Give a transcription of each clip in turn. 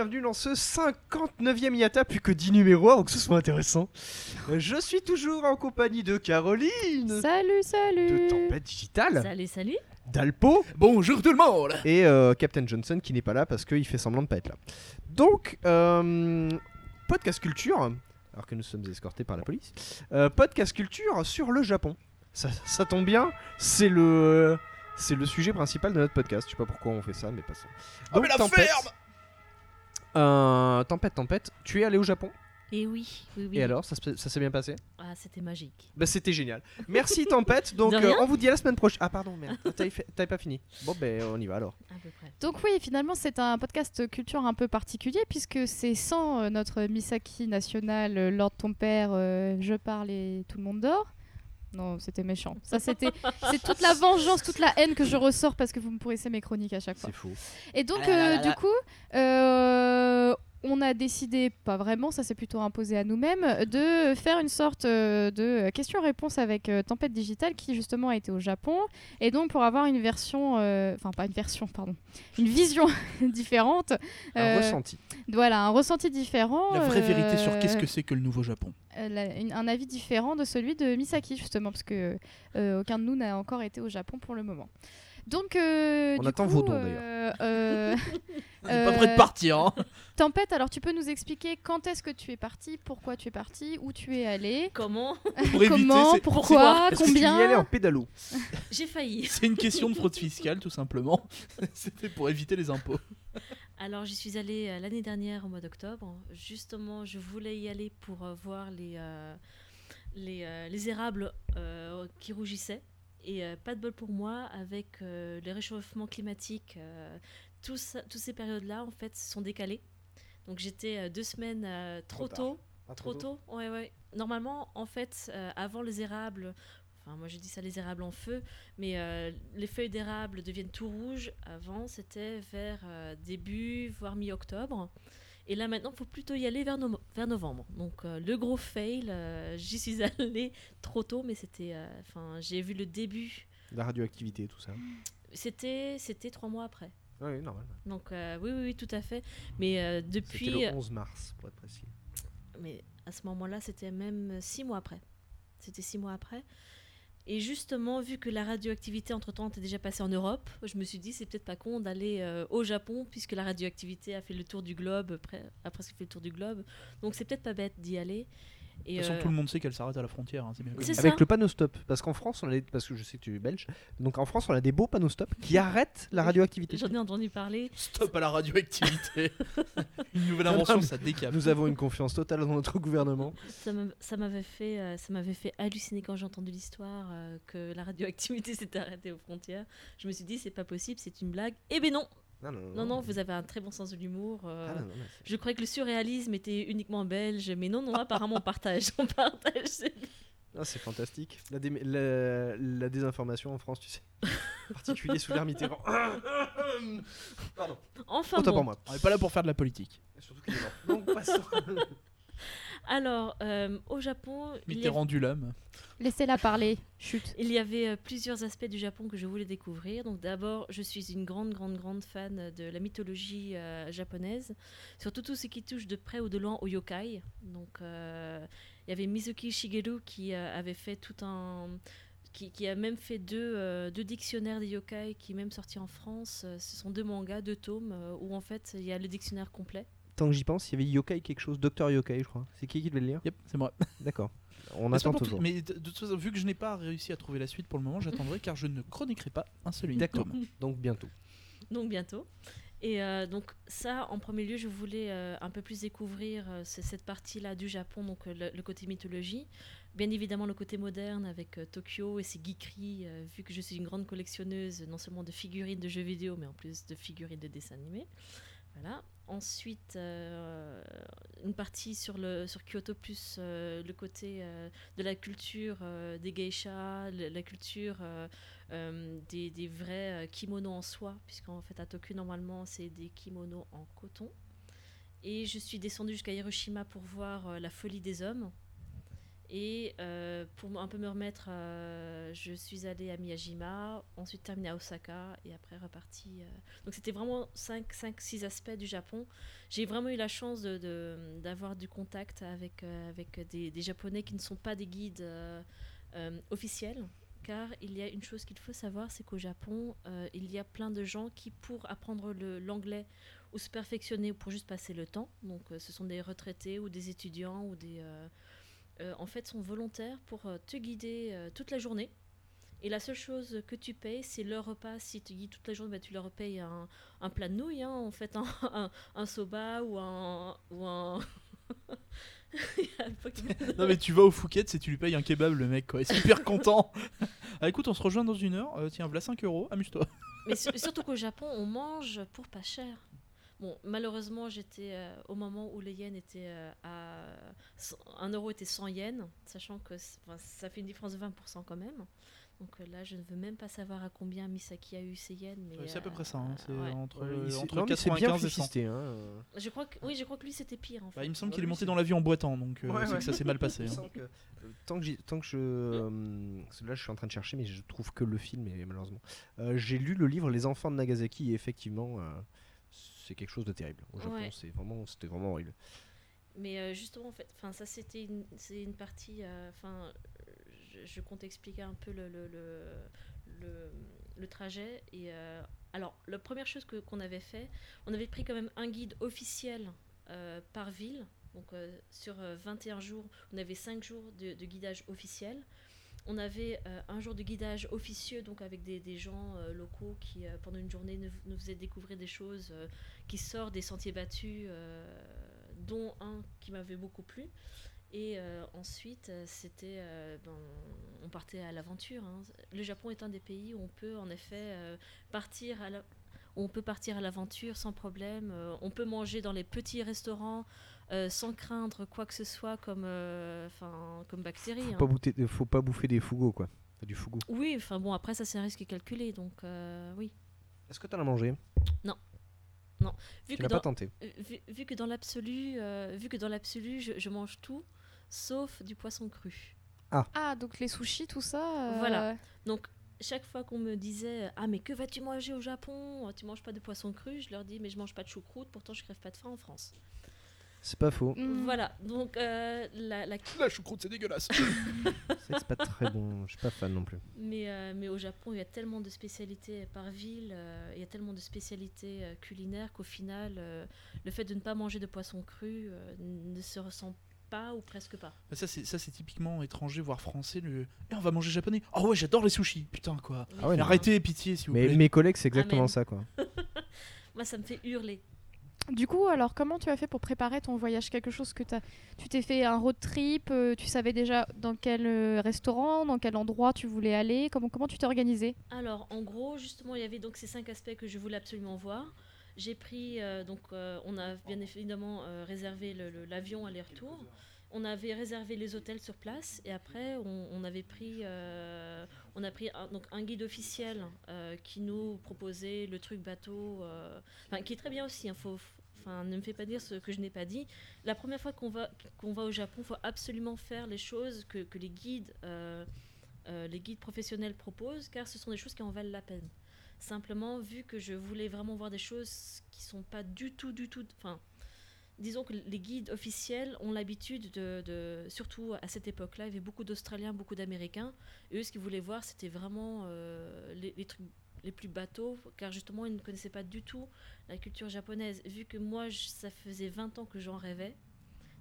Bienvenue dans ce 59e Yata, plus que 10 numéros avant que ce soit intéressant. Je suis toujours en compagnie de Caroline, Salut, salut de Tempête Digitale, Salut, salut. d'Alpo Bonjour tout le monde et euh, Captain Johnson qui n'est pas là parce qu'il fait semblant de pas être là. Donc, euh, podcast culture, alors que nous sommes escortés par la police, euh, podcast culture sur le Japon. Ça, ça tombe bien, c'est le, c'est le sujet principal de notre podcast. Je sais pas pourquoi on fait ça, mais passons. Donc, tempête, euh, tempête, tempête, tu es allé au Japon Et oui, oui, oui. et alors, ça, se- ça s'est bien passé? Ah, c'était magique. Bah c'était génial. Merci Tempête. Donc euh, on vous dit à la semaine prochaine. Ah pardon, merde. T'avais pas fini. Bon ben on y va alors. À peu près. Donc oui, finalement, c'est un podcast culture un peu particulier puisque c'est sans euh, notre Misaki national, euh, Lord ton père, euh, je parle et tout le monde dort. Non, c'était méchant. Ça, c'était, c'est toute la vengeance, toute la haine que je ressors parce que vous me pourrissez mes chroniques à chaque fois. C'est fou. Et donc, Ah là là euh, là du coup, euh, on a décidé, pas vraiment, ça s'est plutôt imposé à nous-mêmes, de faire une sorte euh, de question-réponse avec euh, Tempête Digitale qui justement a été au Japon. Et donc, pour avoir une version, euh, enfin, pas une version, pardon, une vision différente. Un ressenti. Voilà, un ressenti différent. La vraie vérité sur qu'est-ce que c'est que le nouveau Japon. la- une- un avis différent de celui de Misaki, justement, parce que aucun de nous n'a encore été au Japon pour le moment. Donc, euh, On du attend coup, vos dons, euh, euh, On n'est pas prêt de euh, partir. Hein. Tempête, alors tu peux nous expliquer quand est-ce que tu es parti, pourquoi tu es parti, où tu es allé, Comment Pour comment, pourquoi, Est-ce que tu y combien allais en pédalo J'ai failli. C'est une question de fraude fiscale, tout simplement. C'était pour éviter les impôts. Alors, j'y suis allée euh, l'année dernière au mois d'octobre. Justement, je voulais y aller pour euh, voir les, euh, les, euh, les érables euh, qui rougissaient. Et euh, pas de bol pour moi, avec euh, le réchauffement climatique, euh, toutes ces périodes-là, en fait, sont décalées. Donc, j'étais euh, deux semaines trop, tôt. Trop tôt, ouais, ouais. Normalement, en fait, avant les érables, enfin, moi je dis ça les érables en feu, mais euh, les feuilles d'érable deviennent tout rouges. Avant, c'était vers euh, début, voire mi-octobre. Et là, maintenant, il faut plutôt y aller vers, no- vers novembre. Donc, euh, le gros fail, euh, j'y suis allée trop tôt, mais c'était. euh, Enfin, j'ai vu le début. La radioactivité, tout ça. C'était, c'était trois mois après. Oui, normal. Donc, oui, oui, oui, tout à fait. Mais euh, C'était depuis. le 11 mars, pour être précis. mais à ce moment-là, c'était même six mois après. C'était six mois après. Et justement, vu que la radioactivité entre-temps était déjà passée en Europe, je me suis dit, c'est peut-être pas con d'aller euh, au Japon, puisque la radioactivité a fait le tour du globe, pre- a presque fait le tour du globe. Donc c'est peut-être pas bête d'y aller. De Et, toute façon, euh, tout le monde sait qu'elle s'arrête à la frontière. hein, bien ça. Avec le panneau stop. Parce qu'en France, on a des... parce que je sais que tu es belge, donc en France, on a des beaux panneaux stop qui arrêtent la radioactivité. J'en ai entendu parler. Stop à la radioactivité. Une nouvelle invention, ça décape. Nous avons une confiance totale dans notre gouvernement. Ça m'a- ça m'avait fait, euh, ça m'avait fait halluciner quand j'ai entendu l'histoire euh, que la radioactivité s'était arrêtée aux frontières. Je me suis dit, c'est pas possible, c'est une blague. Eh ben non, Non, non, non, non, vous avez un très bon sens de l'humour. euh, Ah, non, non, Je croyais que le surréalisme était uniquement belge, mais non, non, apparemment on partage. On partage. Ah, c'est fantastique. La, dé- la- la désinformation en France, tu sais. En particulier sous l'ère Mitterrand. Pardon. Enfin Autant bon. pour moi. On n'est pas là pour faire de la politique. Surtout qu'il est mort. Donc, passons. Alors, euh, au Japon, l'homme. Laissez-la parler, chut. il y avait euh, plusieurs aspects du Japon que je voulais découvrir. Donc d'abord, je suis une grande, grande, grande fan de la mythologie euh, japonaise, surtout tout ce qui touche de près ou de loin au yokai. Donc euh, il y avait Mizuki Shigeru qui euh, avait fait tout un... Qui, qui a même fait deux, euh, deux dictionnaires des yokai qui est même sorti en France. Ce sont deux mangas, deux tomes, euh, où en fait il y a le dictionnaire complet. Tant que j'y pense, il y avait Yokai quelque chose, Docteur Yokai, je crois. C'est qui qui devait le lire Yep, c'est moi. D'accord. On Mais attend tout- toujours. Mais de, toute façon, vu que je n'ai pas réussi à trouver la suite pour le moment, j'attendrai car je ne chroniquerai pas un seul unique D'accord. Donc bientôt. donc bientôt. Et euh, donc ça, en premier lieu, je voulais euh, un peu plus découvrir euh, cette partie-là du Japon, donc le, le côté mythologie. Bien évidemment, le côté moderne avec euh, Tokyo et ses geekeries, euh, vu que je suis une grande collectionneuse, non seulement de figurines de jeux vidéo, mais en plus de figurines de dessins animés. Ensuite, euh, une partie sur, le, sur Kyoto, plus euh, le côté euh, de la culture des geishas, la culture des, des vrais kimonos en soie, puisqu'en fait à Tokyo, normalement, c'est des kimonos en coton. Et je suis descendue jusqu'à Hiroshima pour voir la folie des hommes. Et euh, pour un peu me remettre, euh, je suis allée à Miyajima, ensuite terminée à Osaka et après repartie. euh. Donc c'était vraiment 5-6 aspects du Japon. J'ai vraiment eu la chance de- de- d'avoir du contact avec, avec des, Japonais qui ne sont pas des guides officiels. Car il y a une chose qu'il faut savoir, c'est qu'au Japon, il y a plein de gens qui, pour apprendre l'anglais ou se perfectionner ou pour juste passer le temps, donc ce sont des retraités ou des étudiants ou des... euh, en fait, sont volontaires pour euh, te guider euh, toute la journée. Et la seule chose que tu payes, c'est leur repas. Si tu guides toute la journée, bah, tu leur payes un, un plat de nouilles, hein, en fait, un, un, un soba ou un. Ou un... Non mais tu vas au Fouquet, c'est tu lui payes un kebab le mec quoi, il est super content. ah écoute, on se rejoint dans une heure, Euh, tiens, voilà 5 euros, amuse-toi. Mais sur- surtout qu'au Japon, on mange pour pas cher. Bon, malheureusement, j'étais euh, au moment où les yens étaient euh, à. 1 euro était 100 yens, sachant que enfin, ça fait une différence de 20% quand même. Donc euh, là, je ne veux même pas savoir à combien Misaki a eu ses yens. mais, Ouais, c'est à peu près ça, hein, c'est ouais. entre, Ouais, entre non, mais c'est bien 95 et 100. flicité, hein. Je crois que, oui, je crois que lui, c'était pire en fait. Bah, il me semble Ouais, qu'il est monté c'est- dans l'avion en boitant, donc euh, Ouais, c'est ouais. que ça s'est mal passé. Hein. que, euh, tant que, tant que je. euh, là, je suis en train de chercher, mais je trouve que le film, et malheureusement. Euh, J'ai lu le livre Les enfants de Nagasaki, et effectivement, euh, c'est quelque chose de terrible. Au Japon, Ouais. c'est vraiment, c'était vraiment horrible. Mais euh, justement, en fait, enfin, ça c'était une, c'est une partie. euh, Enfin, je, je compte expliquer un peu le, le, le, le- le trajet. Et euh, alors, la première chose que- qu'on avait fait, on avait pris quand même un guide officiel euh, par ville. Donc, euh, sur euh, 21 jours, on avait 5 jours de, de guidage officiel. On avait euh, un jour de guidage officieux, donc avec des, gens euh, locaux qui, euh, pendant une journée, nous, faisaient découvrir des choses qui sortent des sentiers battus, dont un qui m'avait beaucoup plu. Et ensuite, c'était, ben, on partait à l'aventure. hein. Le Japon est un des pays où on peut en effet partir on peut partir à l'aventure sans problème. On peut manger dans les petits restaurants euh, sans craindre quoi que ce soit comme, euh, enfin, comme bactéries. Faut hein. pas, bouter- faut pas bouffer des fougos, quoi. Du fougou. Oui, enfin bon, après ça c'est un risque calculé, donc euh, oui. Est-ce que t'en as mangé? Vu Tu que n'as dans- pas tenté. Vu, vu que dans l'absolu, euh, vu que dans l'absolu, je, je mange tout, sauf du poisson cru. Ah, donc les sushis, tout ça. euh, Voilà. Donc chaque fois qu'on me disait ah mais que vas-tu manger au Japon? Tu manges pas de poisson cru Je leur dis mais je mange pas de choucroute, pourtant je crève pas de faim en France. C'est pas faux. hmm. Voilà. Donc euh, la, la- La choucroute, c'est dégueulasse. C'est pas très bon. Je suis pas fan non plus. mais euh, mais au Japon il y a tellement de spécialités par ville, euh, il y a tellement de spécialités euh, culinaires qu'au final euh, le fait de ne pas manger de poisson cru euh, ne se ressent pas ou presque pas. Ça, c'est ça, c'est typiquement étranger, voire français. Le... Eh, on va manger japonais. Oh ouais, j'adore les sushis. Putain, quoi. Ah ouais, arrêtez, pitié, s'il vous Mais plaît. mes collègues, c'est exactement Amen. ça, quoi. Moi ça me fait hurler. Du coup, alors comment tu as fait pour préparer ton voyage? Quelque chose que t'as- tu t'es fait un road trip euh, Tu savais déjà dans quel euh, restaurant, dans quel endroit tu voulais aller? Comment, tu t'es organisé? Alors, en gros, justement, il y avait donc ces cinq aspects que je voulais absolument voir. J'ai pris, euh, donc, on a bien évidemment réservé l'avion aller-retour. On avait réservé les hôtels sur place et après, on, avait pris, on a pris un, donc un guide officiel qui nous proposait le truc bateau, qui est très bien aussi. hein, faut- Enfin, ne me fais pas dire ce que je n'ai pas dit. La première fois qu'on va, qu'on va au Japon, il faut absolument faire les choses que, que les guides euh, euh, les guides professionnels proposent, car ce sont des choses qui en valent la peine. Simplement, vu que je voulais vraiment voir des choses qui sont pas du tout, du tout. Enfin, disons que les guides officiels ont l'habitude de, surtout à cette époque-là, il y avait beaucoup d'Australiens, beaucoup d'Américains. Eux, ce qu'ils voulaient voir, c'était vraiment euh, les, les trucs les plus bateaux, car justement, ils ne connaissaient pas du tout la culture japonaise. Vu que moi, je- ça faisait 20 ans que j'en rêvais.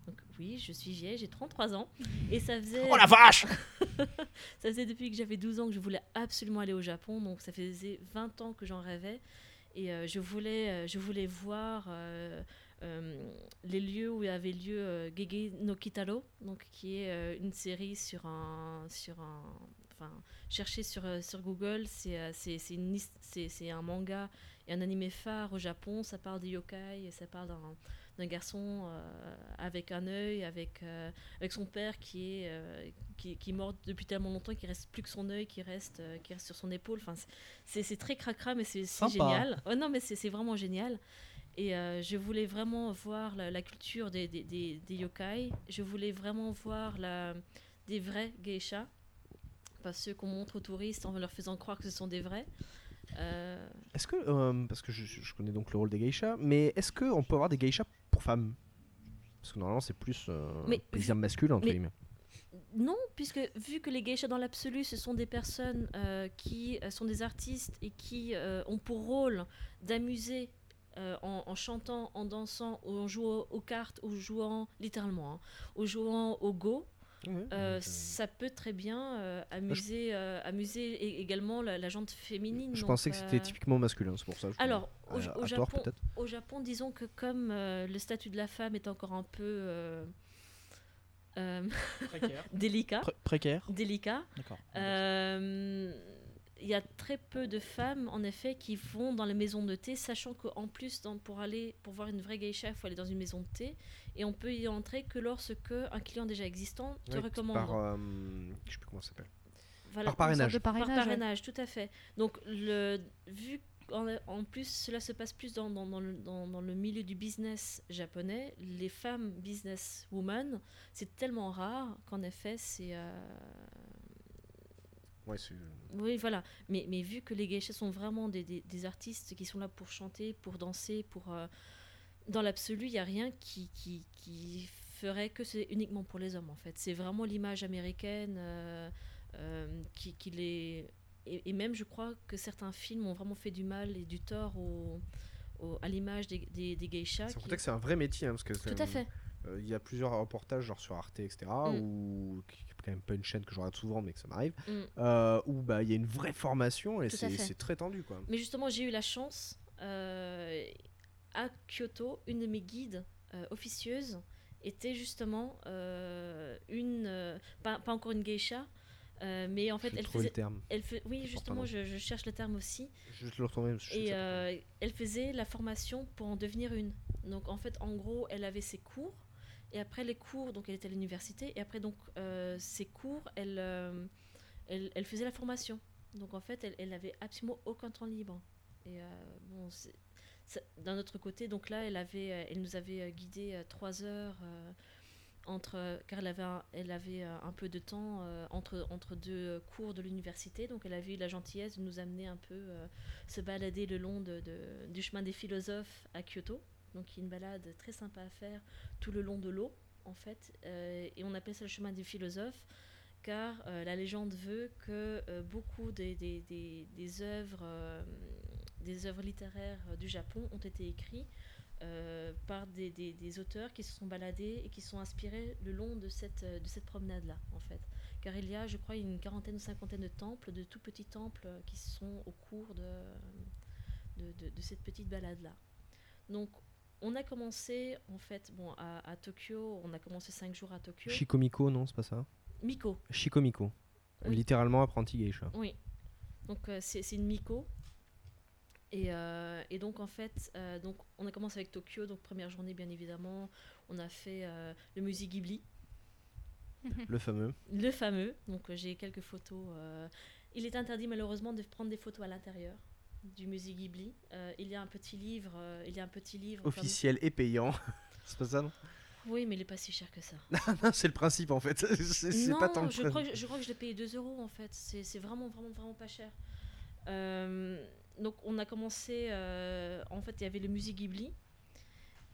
Donc oui, je suis vieille, j'ai 33 ans. Et ça faisait... Oh la vache Ça faisait depuis que j'avais 12 ans que je voulais absolument aller au Japon, donc ça faisait 20 ans que j'en rêvais. Et euh, je, voulais, euh, je voulais voir euh, euh, les lieux où il y avait lieu euh, Gege no Kitaro, donc, qui est euh, une série sur un. Sur un enfin, cherchez sur, euh, sur Google, c'est euh, c'est- un manga et un animé phare au Japon. Ça parle des yokai, et ça parle d'un garçon euh, avec un œil, avec, euh, avec son père qui est, euh, qui, qui est mort depuis tellement longtemps qu'il reste plus que son œil qui reste, qui reste sur son épaule. Enfin, c'est c'est très cracra, mais c'est génial. Oh, non, mais c'est c'est vraiment génial. Et euh, je voulais vraiment voir la, la culture des, des, des, des yokai. Je voulais vraiment voir la, des vrais geishas. Pas ceux qu'on montre aux touristes en leur faisant croire que ce sont des vrais. Euh, Est-ce que, euh, parce que je, je connais donc le rôle des geishas, mais est-ce qu'on peut avoir des geishas pour femmes? Parce que normalement c'est plus euh, Mais- plaisir masculin entre mais- guillemets. Non, puisque vu que les geishas dans l'absolu, ce sont des personnes euh, qui sont des artistes et qui ont pour rôle d'amuser euh, en, en chantant, en dansant, en jouant aux cartes, ou jouant littéralement, hein, ou jouant au go, euh, ça peut très bien euh, amuser, euh, amuser également la, la jante féminine. je donc, pensais que c'était typiquement masculin, c'est pour ça. je- Alors, au, tort, Japon, peut-être. au Japon, disons que comme euh, le statut de la femme est encore un peu euh, euh, Précaire. délicat, précaire. délicat, D'accord. euh, il y a très peu de femmes, en effet, qui vont dans les maisons de thé, sachant qu'en plus, dans- pour aller pour voir une vraie geisha, il faut aller dans une maison de thé, et on peut y entrer que lorsque un client déjà existant te recommande. Par, euh, je sais plus comment ça s'appelle. Voilà, par parrainage. par parrainage. ouais. tout à fait. Donc, le, vu en, en plus, cela se passe plus dans, dans, dans le, dans, dans le milieu du business japonais, les femmes business women, c'est tellement rare qu'en effet, c'est. euh, Ouais, c'est- Oui, voilà. Mais, mais vu que les geishas sont vraiment des, des, des artistes qui sont là pour chanter, pour danser, pour. euh, dans l'absolu, il n'y a rien qui, qui, qui ferait que c'est uniquement pour les hommes, en fait. C'est vraiment l'image américaine euh, euh, qui, qui les. Et, et même, je crois que certains films ont vraiment fait du mal et du tort au, au- à l'image des, des, des geishas. Que c'est un vrai métier, hein, parce que Tout à fait. euh, il y a plusieurs reportages genre sur Arte, etc. Mm. Qui quand même pas une chaîne que je regarde souvent, mais que ça m'arrive. Mm. euh, où bah il y a une vraie formation et c'est très tendu quoi. Mais justement, j'ai eu la chance euh, à Kyoto, une de mes guides euh, officieuses était justement euh, une, euh, pas, pas encore une geisha, euh, mais en fait, elle faisait, le terme. elle fait, oui, justement, je, je cherche le terme aussi, Je te le et euh, elle faisait la formation pour en devenir une. Donc en fait, en gros, elle avait ses cours. Et après les cours, donc elle était à l'université. Et après donc euh, cours, elle, euh, elle, elle faisait la formation. Donc en fait, elle, elle avait absolument aucun temps libre. Et euh, bon, d'un autre côté, donc là, elle euh, nous avait guidé trois heures entre, car elle avait, un, elle avait un peu de temps entre, entre deux cours de l'université. Donc elle avait eu la gentillesse de nous amener un peu se balader le long de- du chemin des philosophes à Kyoto. Donc y a une balade très sympa à faire tout le long de l'eau, en fait. Euh, et on appelle ça le chemin des philosophes, car euh, la légende veut que euh, beaucoup des, des, des, œuvres, des œuvres littéraires du Japon ont été écrites par des, des, auteurs qui se sont baladés et qui sont inspirés le long de cette, de cette promenade-là, en fait. Car il y a, je crois, une quarantaine ou cinquantaine de temples, de tout petits temples qui sont au cours de, de, de- de cette petite balade-là. Donc, on a commencé, en fait, bon, à, à Tokyo, on a commencé cinq jours à Tokyo. Shikomiko, non, c'est pas ça Miko, Shikomiko. Oui. Littéralement apprenti geisha. oui. Donc, euh, c'est c'est une Miko. Et, euh, et donc, en fait, euh, donc, on a commencé avec Tokyo. Donc, première journée, bien évidemment, on a fait le musée Ghibli. Le fameux. Le fameux, donc j'ai quelques photos. Il est interdit malheureusement de prendre des photos à l'intérieur du musée Ghibli. Euh, il y a un petit livre, euh, il y a un petit livre. comme- Officiel et payant. c'est pas ça, non Oui, mais il est pas si cher que ça. Non, C'est le principe en fait. C'est pas tant que je crois, que, je crois que je l'ai payé 2 euros en fait. C'est vraiment, vraiment, vraiment pas cher. Euh, donc on a commencé, en fait il y avait le musée Ghibli.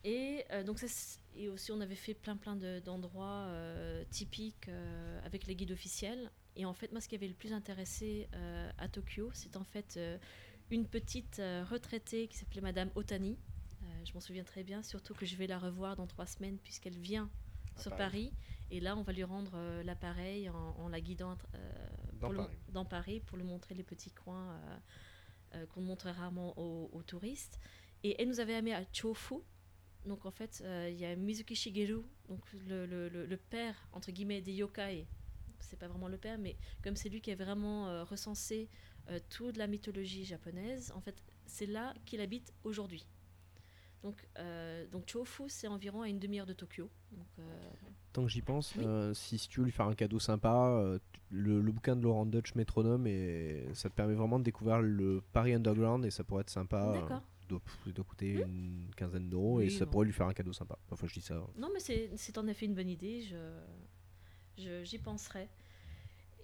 Et donc ça, et aussi on avait fait plein plein de- d'endroits typiques avec les guides officiels. Et en fait moi ce qui avait le plus intéressé à Tokyo, c'est en fait une petite euh, retraitée qui s'appelait Madame Otani. Euh, je m'en souviens très bien, surtout que je vais la revoir dans trois semaines puisqu'elle vient À sur Paris. Paris. Et là, on va lui rendre euh, l'appareil en, en la guidant Dans pour le- Paris. dans Paris pour lui montrer les petits coins qu'on montre rarement aux, aux touristes. Et elle nous avait amené à Chofu. Donc en fait, euh, il y a Mizuki Shigeru, donc le, le- le- le père entre guillemets des yokai. C'est pas vraiment le père, mais comme c'est lui qui a vraiment euh, recensé euh, toute la mythologie japonaise, en fait, c'est là qu'il habite aujourd'hui. Donc, euh, donc Chofu, c'est environ à une demi-heure de Tokyo. Donc, euh, Tant que j'y pense, Oui. euh, si, si tu veux lui faire un cadeau sympa, le, le bouquin de Laurent Dutch, Métronome, et ça te permet vraiment de découvrir le Paris Underground et ça pourrait être sympa. D'accord. Il doit, coûter une quinzaine d'euros Oui, et ça bon. pourrait lui faire un cadeau sympa. Enfin, je dis ça. Non, mais c'est en effet une bonne idée. Je je- j'y penserai.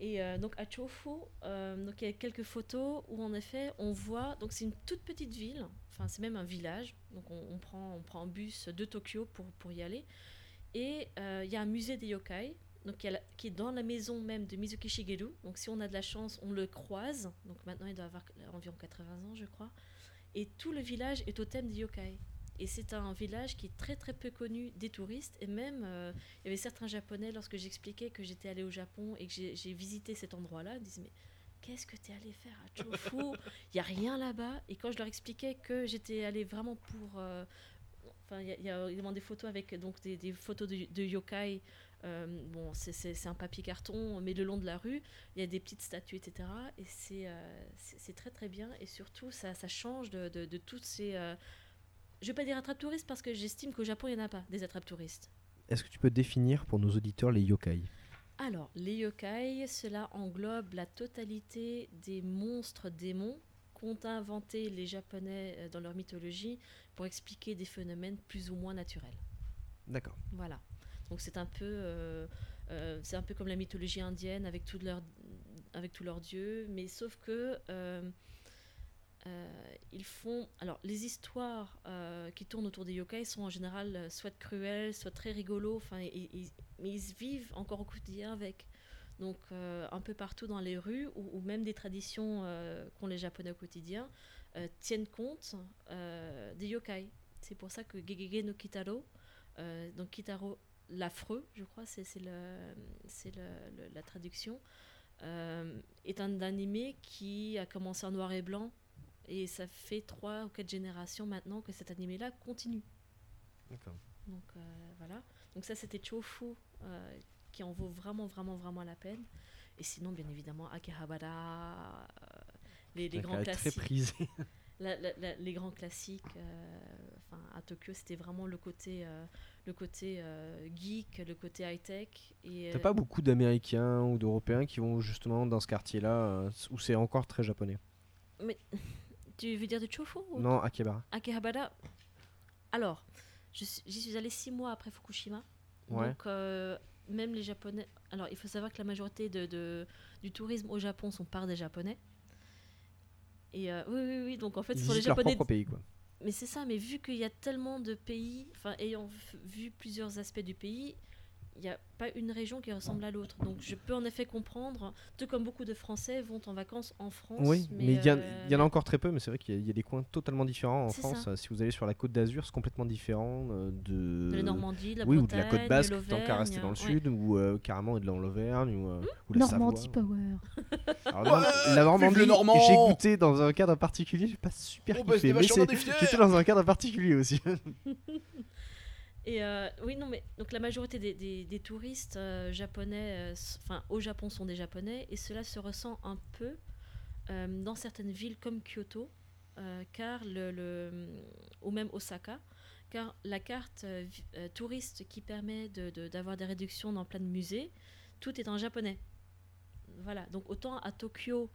Et euh, donc à Chofu, euh, donc il y a quelques photos où en effet on voit. Donc c'est une toute petite ville. Enfin c'est même un village. Donc on, prend on prend un bus de Tokyo pour pour y aller. Et euh, il y a un musée des yokai. Donc la- qui est dans la maison même de Mizuki Shigeru. Donc si on a de la chance, on le croise. Donc maintenant il doit avoir environ 80 ans, je crois. Et tout le village est au thème des yokai. Et c'est un village qui est très très peu connu des touristes. Et même, euh, il y avait certains Japonais, lorsque j'expliquais que j'étais allée au Japon et que j'ai visité cet endroit-là, ils disaient Mais qu'est-ce que tu es allé faire à Chofu? Il n'y a rien là-bas. Et quand je leur expliquais que j'étais allée vraiment pour. euh, il y a- évidemment des photos avec donc, des, photos de, yokai. Euh, bon, c'est- un papier carton, mais le long de la rue, il y a des petites statues, etc. Et c'est euh, très très bien. Et surtout, ça, change de, de toutes ces. Je vais pas dire attrape-touristes parce que j'estime qu'au Japon, il n'y en a pas des attrape-touristes. Est-ce que tu peux définir pour nos auditeurs les yokai? Alors, les yokai, cela englobe la totalité des monstres démons qu'ont inventé les Japonais euh, dans leur mythologie pour expliquer des phénomènes plus ou moins naturels. D'accord. Voilà. Donc c'est un peu, euh, euh, c'est un peu comme la mythologie indienne avec tous leurs, avec tous leurs dieux, mais sauf que euh, euh, ils font, alors les histoires euh, qui tournent autour des yokai sont en général euh, soit cruelles, soit très rigolos, mais ils vivent encore au quotidien avec. Donc un peu partout dans les rues ou, même des traditions qu'ont les Japonais au quotidien tiennent compte des yokai. C'est pour ça que Gegege no Kitaro, donc Kitaro l'affreux, je crois, c'est la traduction, est un animé qui a commencé en noir et blanc et ça fait trois ou quatre générations maintenant que cet animé-là continue. D'accord. Donc euh, voilà. Donc ça c'était Chofu euh, qui en vaut vraiment vraiment vraiment la peine. Et sinon bien évidemment Akihabara, euh, les, les grands très classiques. prisé. La- la- la- les grands classiques. Enfin à Tokyo c'était vraiment le côté le côté geek, le côté high tech. T'as pas beaucoup d'Américains ou d'Européens qui vont justement dans ce quartier-là où c'est encore très japonais? tu veux dire de Chofu ou- Non, Akihabara. Akihabara. Alors, j'y suis allée six mois après Fukushima. Ouais. Donc, euh, même les Japonais. Alors, il faut savoir que la majorité de, de- du tourisme au Japon sont par des Japonais. Et euh, oui, oui, oui. Donc, en fait, Ils ce sont les leur Japonais. propre pays, quoi. Mais c'est ça, mais vu qu'il y a tellement de pays, enfin, ayant vu plusieurs aspects du pays, il n'y a pas une région qui ressemble à l'autre. Donc, je peux en effet comprendre, tout comme beaucoup de Français vont en vacances en France. Oui, mais il y, en- euh, il y en a encore très peu, mais c'est vrai qu'il y, a- il y a des coins totalement différents en France. ça. Si vous allez sur la côte d'Azur, c'est complètement différent euh, de. de la Normandie, de la oui, ou de Bretagne, la côte basque, de tant qu'à rester dans le sud, ou euh, carrément dans l'Auvergne, ou, euh, ou la Normandie Savoie. Power. Alors, la Normandie, le Normand j'ai goûté dans un cadre particulier, j'ai pas super Oh, bah, kiffé, c'était mais j'étais dans un cadre particulier aussi. Et euh, oui, non, mais donc la majorité des, des- des touristes euh, japonais, euh, enfin au Japon, sont des japonais, et cela se ressent un peu dans certaines villes comme Kyoto, car le, le- ou même Osaka, car la carte touriste qui permet de- de- d'avoir des réductions dans plein de musées, tout est en japonais. Voilà, donc autant à Tokyo,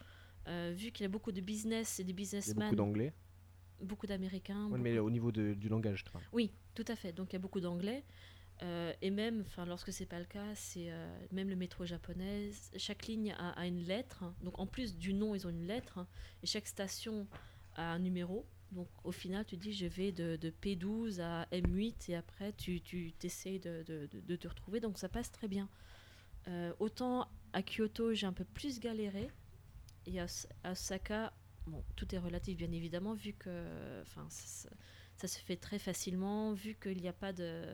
vu qu'il y a beaucoup de business et de Il y a businessmen, beaucoup d'anglais, beaucoup d'Américains, Ouais, mais au niveau de- du langage, je oui, tout à fait. Donc il y a beaucoup d'anglais. Euh, et même, enfin, lorsque c'est pas le cas, c'est euh, même le métro japonais. Chaque ligne a, a une lettre. Donc en plus du nom, ils ont une lettre. Et chaque station a un numéro. Donc au final, tu dis je vais de, de P12 à M8 et après tu, tu essayes de, de- de- de te retrouver. Donc ça passe très bien. Euh, autant à Kyoto, j'ai un peu plus galéré. Et à Osaka, bon, tout est relatif bien évidemment, vu que enfin, ça- se fait très facilement, vu qu'il n'y a pas de.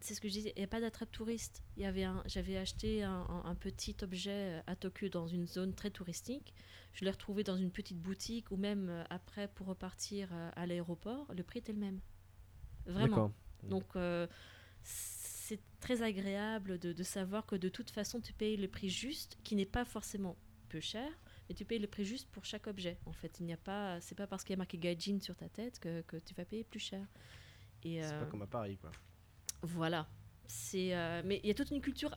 c'est ce que je disais, il n'y a pas d'attrape touriste. Il y avait un, j'avais acheté un, un- un petit objet euh, à Tokyo dans une zone très touristique. Je l'ai retrouvé dans une petite boutique ou même euh, après pour repartir euh, à l'aéroport. Le prix était le même. Vraiment. Donc euh, c'est très agréable de, de savoir que de toute façon tu payes le prix juste, qui n'est pas forcément peu cher, mais tu payes le prix juste pour chaque objet. En fait, il n'y a pas, c'est pas parce qu'il y a marqué Gaijin sur ta tête que, que tu vas payer plus cher. Et C'est euh, pas comme à Paris, quoi. voilà. C'est, euh, mais il y a toute une culture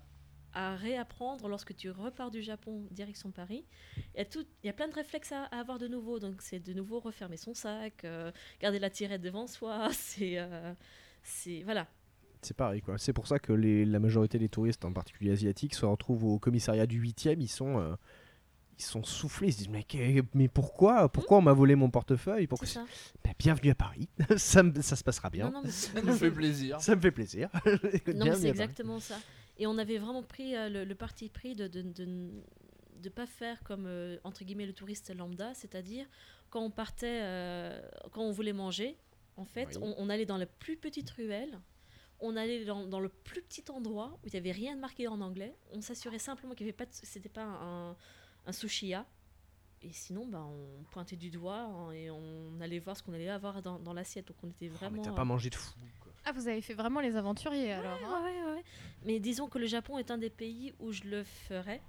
à réapprendre lorsque tu repars du Japon direction Paris. Il y a, tout, il y a plein de réflexes à, à avoir de nouveau. Donc c'est de nouveau refermer son sac, euh, garder la tirette devant soi. C'est, euh, c'est voilà. C'est pareil, quoi. C'est pour ça que les- la majorité des touristes, en particulier asiatiques, se retrouvent au commissariat du 8e. Ils sont, euh, ils sont soufflés. Ils se disent Mais, mais pourquoi Pourquoi on m'a volé mon portefeuille Pourquoi. Ben, Bienvenue à Paris. ça, me- ça se passera bien. Non, non, Ça nous fait plaisir. Ça me fait plaisir. Non, c'est exactement ça. Et on avait vraiment pris euh, le, le parti pris de de, de, de pas faire comme euh, entre guillemets le touriste lambda, c'est-à-dire quand on partait, euh, quand on voulait manger, en fait, Oui. on, on allait dans la plus petite ruelle, on allait dans, dans le plus petit endroit où il n'y avait rien de marqué en anglais. On s'assurait simplement qu'il n'y avait pas, c'était pas un, un sushiya. Et sinon, bah, on pointait du doigt hein, et on allait voir ce qu'on allait avoir dans, dans l'assiette. Donc on était Oh, mais vraiment. t'as euh, pas mangé de fou. quoi. Ah, vous avez fait vraiment les aventuriers alors. hein Ouais, ouais, ouais. Mais disons que le Japon est un des pays où je le ferais.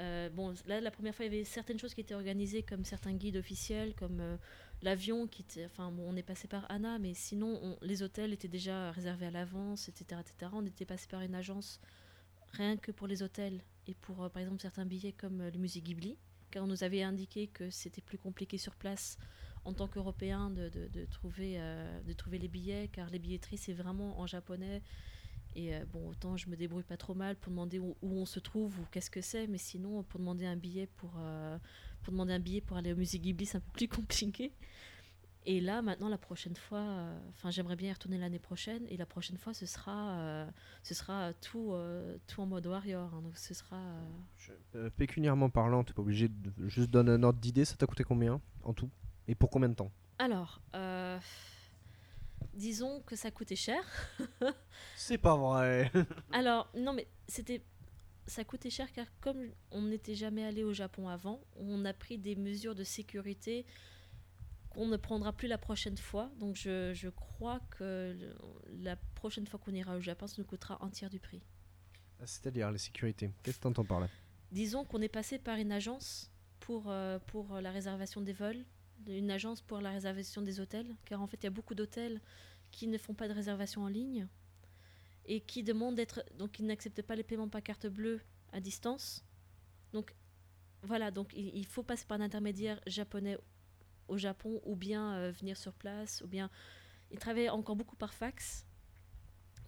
Euh, bon, là, la première fois, il y avait certaines choses qui étaient organisées, comme certains guides officiels, comme euh, l'avion qui était. Enfin, bon, on est passé par ANA, mais sinon, on- les hôtels étaient déjà réservés à l'avance, etc., etc. On était passé par une agence rien que pour les hôtels et pour, euh, par exemple, certains billets comme euh, le musée Ghibli, car on nous avait indiqué que c'était plus compliqué sur place en tant qu'Européen de, de- trouver, euh, de trouver les billets, car les billetteries, c'est vraiment en japonais. Et bon, autant je me débrouille pas trop mal pour demander où, où on se trouve ou qu'est-ce que c'est, mais sinon, pour demander un billet pour, pour demander un billet pour aller au musée Ghibli, c'est un peu plus compliqué. Et là, maintenant, la prochaine fois, euh, enfin, j'aimerais bien y retourner l'année prochaine. Et la prochaine fois, ce sera, euh, ce sera tout, euh, tout en mode warrior. hein. donc, ce sera. Je- pécuniairement parlant, t'es pas obligé de juste donner un ordre d'idée. Ça t'a coûté combien en tout? Et pour combien de temps? Alors, disons que ça coûtait cher. C'est pas vrai. Alors, non, mais c'était. Ça coûtait cher car, comme on n'était jamais allé au Japon avant, on a pris des mesures de sécurité qu'on ne prendra plus la prochaine fois. Donc, je, je crois que la prochaine fois qu'on ira au Japon, ça nous coûtera un tiers du prix. Ah, C'est-à-dire la sécurité. Qu'est-ce que t'entends par là? Disons qu'on est passé par une agence pour, euh, pour la réservation des vols, une agence pour la réservation des hôtels, car en fait, il y a beaucoup d'hôtels qui ne font pas de réservation en ligne et qui demandent d'être. Donc, ils n'acceptent pas les paiements par carte bleue à distance. Donc, voilà, donc il, il faut passer par un intermédiaire japonais au Japon ou bien euh, venir sur place, ou bien. Ils travaillent encore beaucoup par fax.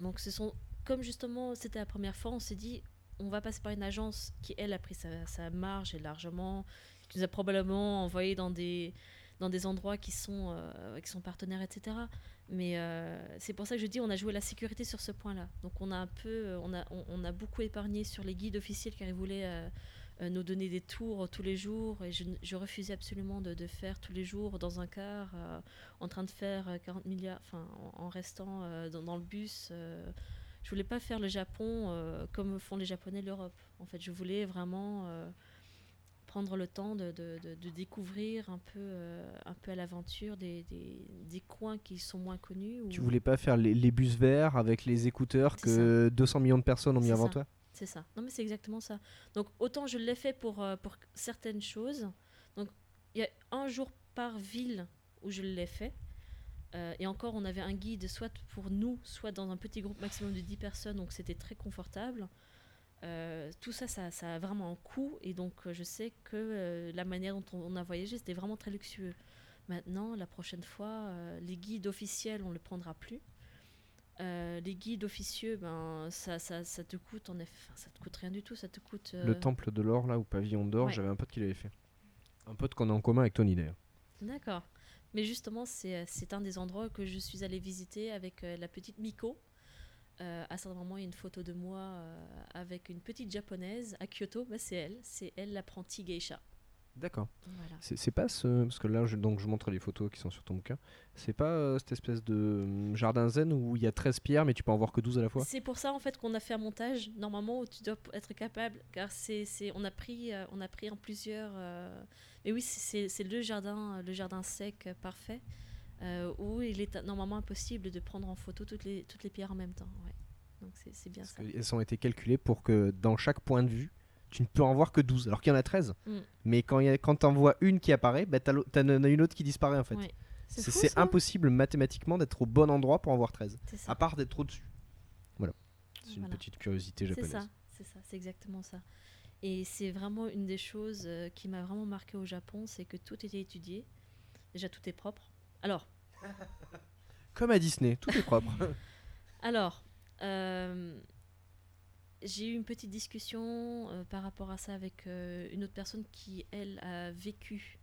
Donc, ce sont. Comme justement, c'était la première fois, on s'est dit, on va passer par une agence qui, elle, a pris sa, sa marge et largement, qui nous a probablement envoyé dans des, dans des endroits qui sont, euh, qui sont partenaires, etc. Mais euh, c'est pour ça que je dis, on a joué la sécurité sur ce point-là. Donc on a un peu, euh, on a, on, a beaucoup épargné sur les guides officiels car ils voulaient nous donner des tours tous les jours et je, refusais absolument de, de faire tous les jours dans un car euh, en train de faire euh, 40 milliards, enfin en, en restant euh, dans, dans le bus. euh, je voulais pas faire le Japon euh, comme font les Japonais l'Europe. En fait, je voulais vraiment euh, prendre le temps de, de- de- de découvrir un peu, euh, un peu à l'aventure des, des- des coins qui sont moins connus. ou- Tu voulais pas faire les, les bus verts avec les écouteurs que 200 millions de personnes ont mis avant ça. toi? C'est ça. Non, mais c'est exactement ça. Donc, autant je l'ai fait pour, euh, pour certaines choses. Donc, il y a un jour par ville où je l'ai fait. Euh, et encore, on avait un guide soit pour nous, soit dans un petit groupe maximum de 10 personnes. Donc, c'était très confortable. Euh, tout ça, ça, ça a vraiment un coût. Et donc, je sais que la manière dont on, on a voyagé, c'était vraiment très luxueux. Maintenant, la prochaine fois, les guides officiels, on ne le prendra plus. Euh, les guides officieux, ben, ça, ça, ça te coûte en effet, enfin, ça te coûte rien du tout, ça te coûte. euh, Le temple de l'or, là, ou pavillon d'or, Ouais. j'avais un pote qui l'avait fait. Un pote qu'on a en commun avec Tony d'ailleurs. D'accord. Mais justement, c'est euh, c'est un des endroits que je suis allée visiter avec euh, la petite Miko. À certains moments, il y a une photo de moi avec une petite japonaise à Kyoto. Bah, c'est elle, c'est elle l'apprentie geisha. D'accord. Voilà. C'est pas ce. Parce que là, je, donc, je montre les photos qui sont sur ton bouquin. C'est pas euh, cette espèce de hum, jardin zen où il y a 13 pierres, mais tu peux en voir que 12 à la fois? C'est pour ça en fait qu'on a fait un montage normalement où tu dois être capable car c'est on a pris euh, on a pris en plusieurs euh, mais oui c'est- le jardin le jardin sec euh, parfait euh, où il est euh, normalement impossible de prendre en photo toutes les toutes les pierres en même temps ouais. donc c'est bien Parce ça qu'elles ont été calculées pour que dans chaque point de vue, tu ne peux en voir que 12, alors qu'il y en a 13. Mm. Mais quand, il y a- quand t'en vois une qui apparaît, bah, l'au- t'en as une autre qui disparaît en fait. Ouais. C'est c'est impossible mathématiquement d'être au bon endroit pour en voir 13. c'est ça À part d'être au-dessus. Voilà. C'est une petite curiosité C'est japonaise. ça, c'est ça, c'est exactement ça. Et c'est vraiment une des choses euh, qui m'a vraiment marqué au Japon, c'est que tout était étudié. Déjà, tout est propre. Alors, Comme à Disney, tout est propre. alors, euh, j'ai eu une petite discussion euh, par rapport à ça avec euh, une autre personne qui, elle, a vécu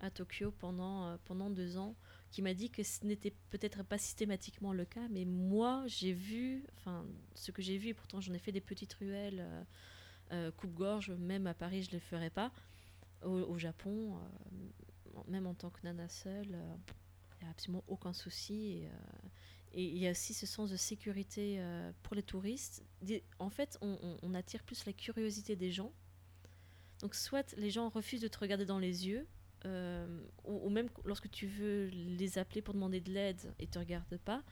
à Tokyo pendant, euh, pendant deux ans, qui m'a dit que ce n'était peut-être pas systématiquement le cas, mais moi, j'ai vu, enfin, ce que j'ai vu, et pourtant j'en ai fait des petites ruelles, coupe-gorge, même à Paris, je ne le ferais pas. Au, Japon, même en tant que nana seule, il n'y a absolument aucun souci. Et, et il y a aussi ce sens de sécurité euh, pour les touristes. En fait, on, on- on attire plus la curiosité des gens. Donc, soit les gens refusent de te regarder dans les yeux, euh, ou, ou même lorsque tu veux les appeler pour demander de l'aide et ne te regardent pas,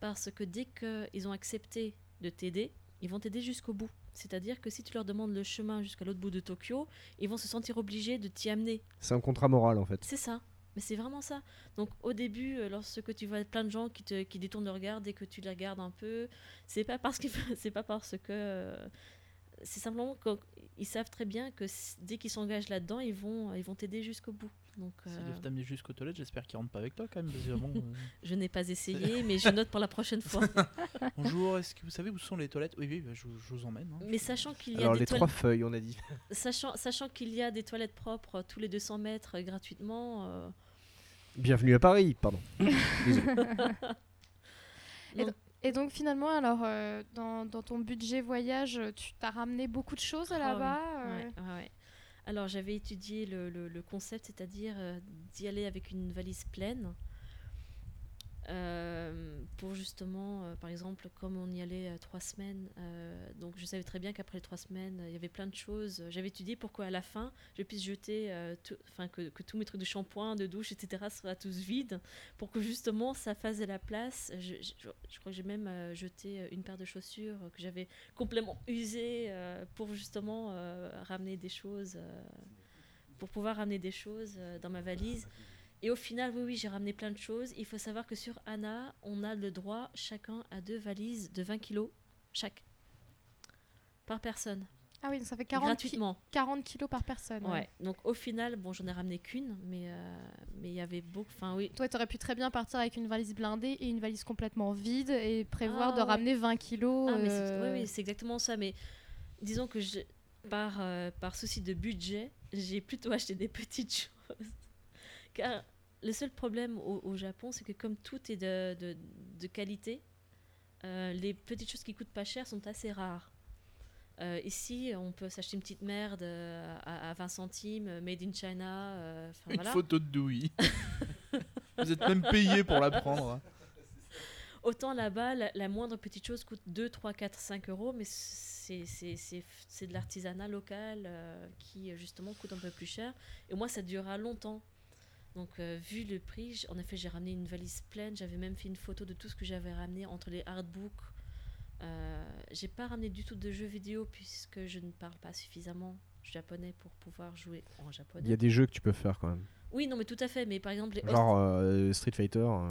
parce que dès qu'ils ont accepté de t'aider, ils vont t'aider jusqu'au bout. C'est-à-dire que si tu leur demandes le chemin jusqu'à l'autre bout de Tokyo, ils vont se sentir obligés de t'y amener. C'est un contrat moral en fait. C'est ça. Mais c'est vraiment ça. Donc au début, euh, lorsque tu vois plein de gens qui, te, qui détournent le regard dès que tu les regardes un peu, c'est pas parce que c'est pas parce que euh, c'est simplement qu'ils savent très bien que dès qu'ils s'engagent là-dedans, ils vont ils vont t'aider jusqu'au bout. Donc S'ils euh, doivent t'amener jusqu'aux toilettes, j'espère qu'ils rentrent pas avec toi quand même. parce que bon, euh, je n'ai pas essayé, mais je note pour la prochaine fois. Bonjour, est-ce que vous savez où sont les toilettes? Oui, oui, bah, je, je vous emmène. hein. Mais sachant qu'il y a Alors des les toilettes- trois feuilles, on a dit. sachant, sachant qu'il y a des toilettes propres tous les 200 mètres euh, gratuitement. euh, Bienvenue à Paris, pardon. Et donc finalement, alors euh, dans, dans ton budget voyage, tu t'as ramené beaucoup de choses Ah là-bas oui, euh, ouais, ouais, ouais. Alors j'avais étudié le, le- le concept, c'est-à-dire euh, d'y aller avec une valise pleine. Euh, pour justement, euh, par exemple, comme on y allait euh, trois semaines, donc je savais très bien qu'après les trois semaines, il y avait plein de choses. J'avais étudié pour qu'à la fin, je puisse jeter, enfin que, que tous mes trucs de shampoing, de douche, etc. soient tous vides, pour que justement ça fasse de la place. Je, crois que j'ai même jeté une paire de chaussures que j'avais complètement usées pour justement ramener des choses, pour pouvoir ramener des choses dans ma valise. Et au final, oui, oui, j'ai ramené plein de choses. Il faut savoir que sur Anna, on a le droit chacun à deux valises de 20 kilos chaque par personne, Ah oui, donc ça fait 40, ki- gratuitement. 40 kilos par personne. Ouais. ouais. Donc au final, bon, j'en ai ramené qu'une, mais euh, mais il y avait beaucoup. Enfin oui, Toi, tu aurais pu très bien partir avec une valise blindée et une valise complètement vide et prévoir Ah de ouais. ramener 20 kilos. Ah, mais euh, oui, oui, c'est exactement ça. Mais disons que je, par, euh, par souci de budget, j'ai plutôt acheté des petites choses. Car le seul problème au, au Japon, c'est que comme tout est de, de, de qualité, euh, les petites choses qui coûtent pas cher sont assez rares. Euh, ici, on peut s'acheter une petite merde euh, à, à 20 centimes, made in China. euh, Une voilà. photo de douille. vous êtes même payé pour la prendre. Autant là-bas, la, la moindre petite chose coûte 2, 3, 4, 5 euros, mais c'est, de l'artisanat local qui, justement, coûte un peu plus cher. Et moi, ça durera longtemps. Donc, euh, vu le prix, en effet, j'ai ramené une valise pleine. J'avais même fait une photo de tout ce que j'avais ramené entre les artbooks. Euh, j'ai pas ramené du tout de jeux vidéo puisque je ne parle pas suffisamment japonais pour pouvoir jouer en Il y a japonais. des jeux que tu peux faire quand même. Oui, non, mais tout à fait. Mais par exemple, les Genre euh, Street Fighter. euh,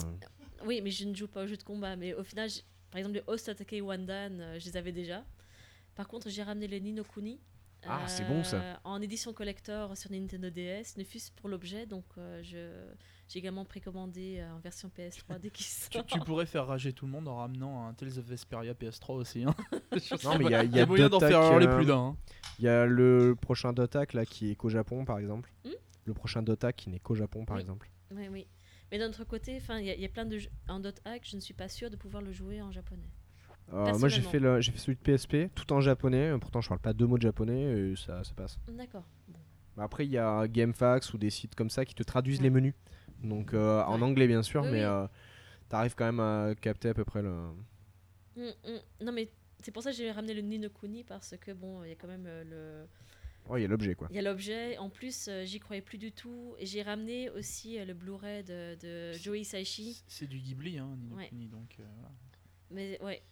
oui, mais je ne joue pas aux jeux de combat. Mais au final, par exemple, les Host Attack Wandan, euh, je les avais déjà. Par contre, j'ai ramené les Ninokuni. Ah, c'est bon, ça. euh, En édition collector sur Nintendo DS, ne fût-ce pour l'objet. Donc, euh, je, j'ai également précommandé euh, en version PS3 dès qu'il Tu, sort. tu pourrais faire rager tout le monde en ramenant un Tales of Vesperia PS3 aussi. hein. Non, mais il y a, y a moyen d'en Dota faire euh, plus d'un. hein. Il y a le prochain Dota là, qui est qu'au Japon par exemple. Hmm le prochain Dota qui n'est qu'au Japon par Oui. exemple. Oui, oui. Mais d'un autre côté, enfin, il y, a- il y a plein de jeux. En Dot Hack, je ne suis pas sûre de pouvoir le jouer en japonais. Euh, moi j'ai fait, le- j'ai fait celui de PSP tout en japonais. euh, Pourtant je parle pas deux mots de japonais et ça, ça passe. D'accord. Après, il y a GameFAQs ou des sites comme ça qui te traduisent Ouais. les menus. Donc euh, en anglais, bien sûr, Oui, mais oui. euh, t'arrives quand même à capter à peu près le. Mm, mm. Non, mais c'est pour ça que j'ai ramené le Ninokuni parce que bon, il y a quand même le. Ouais, il y a l'objet quoi. Il y a l'objet. En plus, euh, j'y croyais plus du tout. Et j'ai ramené aussi le Blu-ray de, de Joey Hisaishi. C'est- du Ghibli, hein, Ni no Ouais. Kuni, donc. voilà. Mais ouais.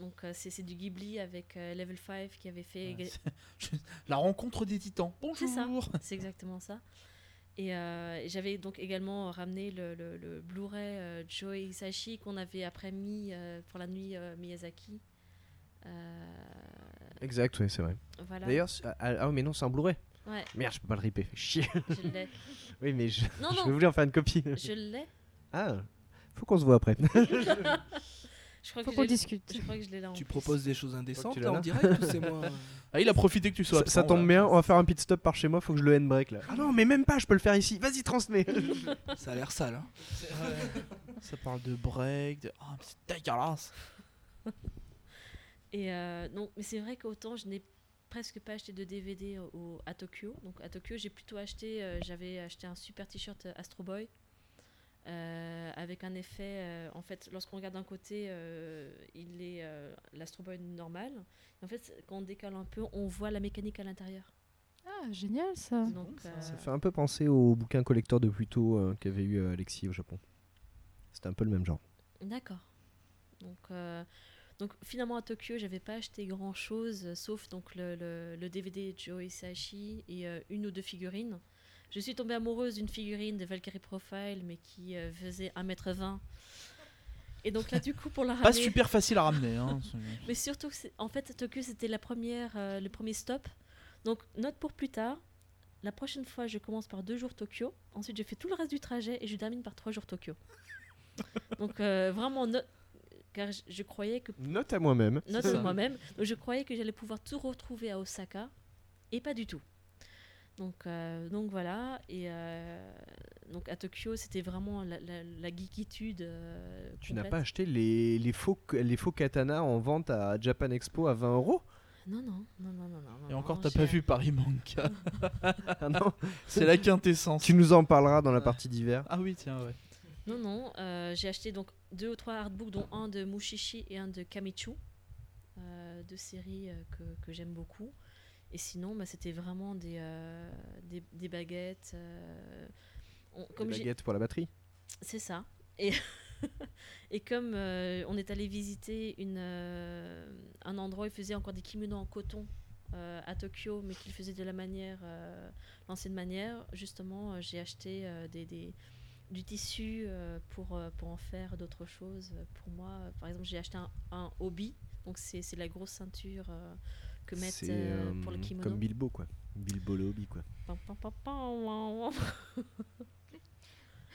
Donc euh, c'est c'est du Ghibli avec euh, Level 5 qui avait fait. La rencontre des titans. C'est ça. Bonjour. C'est exactement ça. Et euh, et j'avais donc également ramené le, le- le Blu-ray euh, Joey Hisaishi qu'on avait après mis euh, pour la nuit euh, Miyazaki. Euh, Exact, oui, c'est vrai. voilà. D'ailleurs, c'est- ah, ah, mais non, c'est un Blu-ray. Ouais, Merde, je peux pas le ripper. Chier. je l'ai. oui, mais je, Non, je non. vais voulu en faire une copie. Je l'ai. ah, faut qu'on se voit après. Je crois Faut qu'on discute. Je crois que je l'ai là. en Tu plus. proposes des choses indécentes tu là, en direct ou c'est moi Ah, il a profité que tu sois ça, tombe bien, on va faire un pit stop par chez moi, faut que je le handbrake là. Ah non, mais même pas, je peux le faire ici. Vas-y, transmets. Ça a l'air sale. Hein. Ça parle de break, de. Ah, mais c'est dégueulasse. Et euh, non, mais c'est vrai qu'autant je n'ai presque pas acheté de DVD au- à Tokyo. Donc à Tokyo, j'ai plutôt acheté, euh, j'avais acheté un super t-shirt euh, Astro Boy euh, avec un effet. euh, en fait, lorsqu'on regarde d'un côté, euh, il est euh, l'Astro Boy normal. Et en fait, quand on décale un peu, on voit la mécanique à l'intérieur. Ah, génial ça. Donc, ça. euh, Ça fait un peu penser au bouquin collector de Pluto euh, qu'avait eu Alexis au Japon. C'était un peu le même genre. D'accord. Donc, euh, donc finalement à Tokyo, j'avais pas acheté grand chose, sauf donc le, le- le DVD de Joe Hisaishi et euh, une ou deux figurines. Je suis tombée amoureuse d'une figurine de Valkyrie Profile, mais qui euh, faisait 1m20. Et donc là, du coup, pour la Pas ramener. super facile à ramener. Hein. Mais surtout, en fait, Tokyo, c'était la première, euh, le premier stop. Donc, note pour plus tard. La prochaine fois, je commence par deux jours Tokyo. Ensuite, je fais tout le reste du trajet et je termine par trois jours Tokyo. Donc, euh, vraiment, no- car je, je croyais que. Note à moi-même. Note à moi-même. Donc, je croyais que j'allais pouvoir tout retrouver à Osaka. Et pas du tout. Donc, euh, donc voilà. Et euh, donc, à Tokyo, c'était vraiment la, la, la geekitude. euh, Tu n'as pas acheté les, les, faux, les faux katanas en vente à Japan Expo à 20 euros? Non, non, non, non, non. non, Et non, encore, t'as pas vu Paris Manca. Ah non C'est la quintessence. Tu nous en parleras dans la partie d'hiver. Ah oui, tiens, ouais. Non, non, euh, j'ai acheté donc deux ou trois artbooks, dont un de Mushishi et un de Kamichu, euh, deux séries euh, que, que j'aime beaucoup. Et sinon, bah, c'était vraiment des, euh, des, des baguettes. euh, on- comme Des baguettes pour la batterie. c'est ça. Et, et comme euh, on est allé visiter une, euh, un endroit où ils faisaient encore des kimonos en coton à Tokyo, mais qu'ils faisaient de la manière, l'ancienne manière, justement, j'ai acheté des, des- du tissu pour, pour en faire d'autres choses. Pour moi, par exemple, j'ai acheté un, un obi, donc c'est c'est la grosse ceinture que mettent euh, euh, pour le kimono. comme Bilbo quoi. Bilbo le hobby quoi.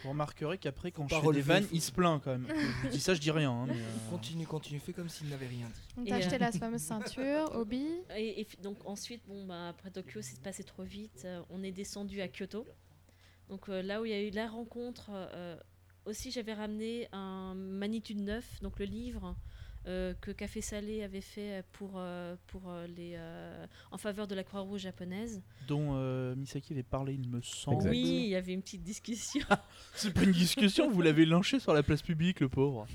Vous remarquerez qu'après, quand Faut je fais des vannes, il se plaint quand même. je dis ça, je dis rien. hein, mais, euh, Continue, continue, fais comme s'il n'avait rien dit. Et, t'as acheté euh, la fameuse ceinture, Obi. Et, donc ensuite, bon, bah, après Tokyo, c'est passé trop vite. euh, on est descendu à Kyoto. Donc euh, là où il y a eu la rencontre, euh, aussi j'avais ramené un Magnitude 9, donc le livre euh, que Café Salé avait fait pour, euh, pour euh, les, euh, en faveur de la Croix-Rouge japonaise. dont euh, Misaki avait parlé, il me semble. Exact. Oui, il y avait une petite discussion. C'est pas une discussion, vous l'avez lynché sur la place publique, le pauvre.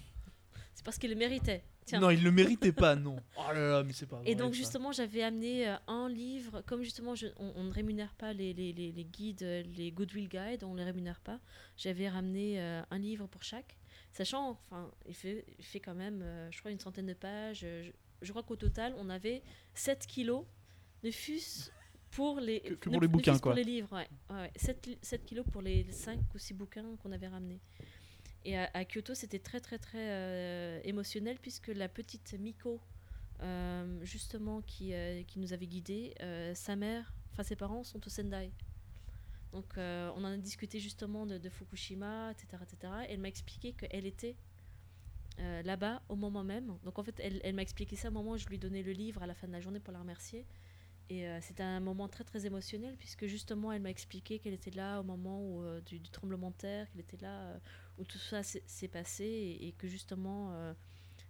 c'est parce qu'il le méritait. Tiens. Non, il le méritait pas, non. Oh là là, mais c'est pas vrai. Et donc ça. justement, j'avais amené un livre, comme justement je- on, on ne rémunère pas les, les, les, les guides, les Goodwill Guides, on ne les rémunère pas, j'avais ramené un livre pour chaque, sachant, enfin, il fait, il fait quand même, euh, je crois, une centaine de pages. euh, Je, je crois qu'au total, on avait 7 kilos, ne fût-ce pour les, Que- pour les bouquins, pour les livres, ouais, ouais, ouais, 7, li- 7 kilos pour les 5 ou 6 bouquins qu'on avait ramenés. Et à, à Kyoto, c'était très très très euh, émotionnel puisque la petite Miko, euh, justement, qui, qui nous avait guidés, sa mère, enfin ses parents sont au Sendai. Donc euh, on en a discuté justement de, Fukushima, etc., etc. Et elle m'a expliqué qu'elle était euh, là-bas au moment même. Donc en fait, elle, m'a expliqué ça au moment où je lui donnais le livre à la fin de la journée pour la remercier. Et euh, c'était un moment très très émotionnel puisque justement elle m'a expliqué qu'elle était là au moment euh, du, tremblement de terre, qu'elle était là où tout ça s'est passé et, que justement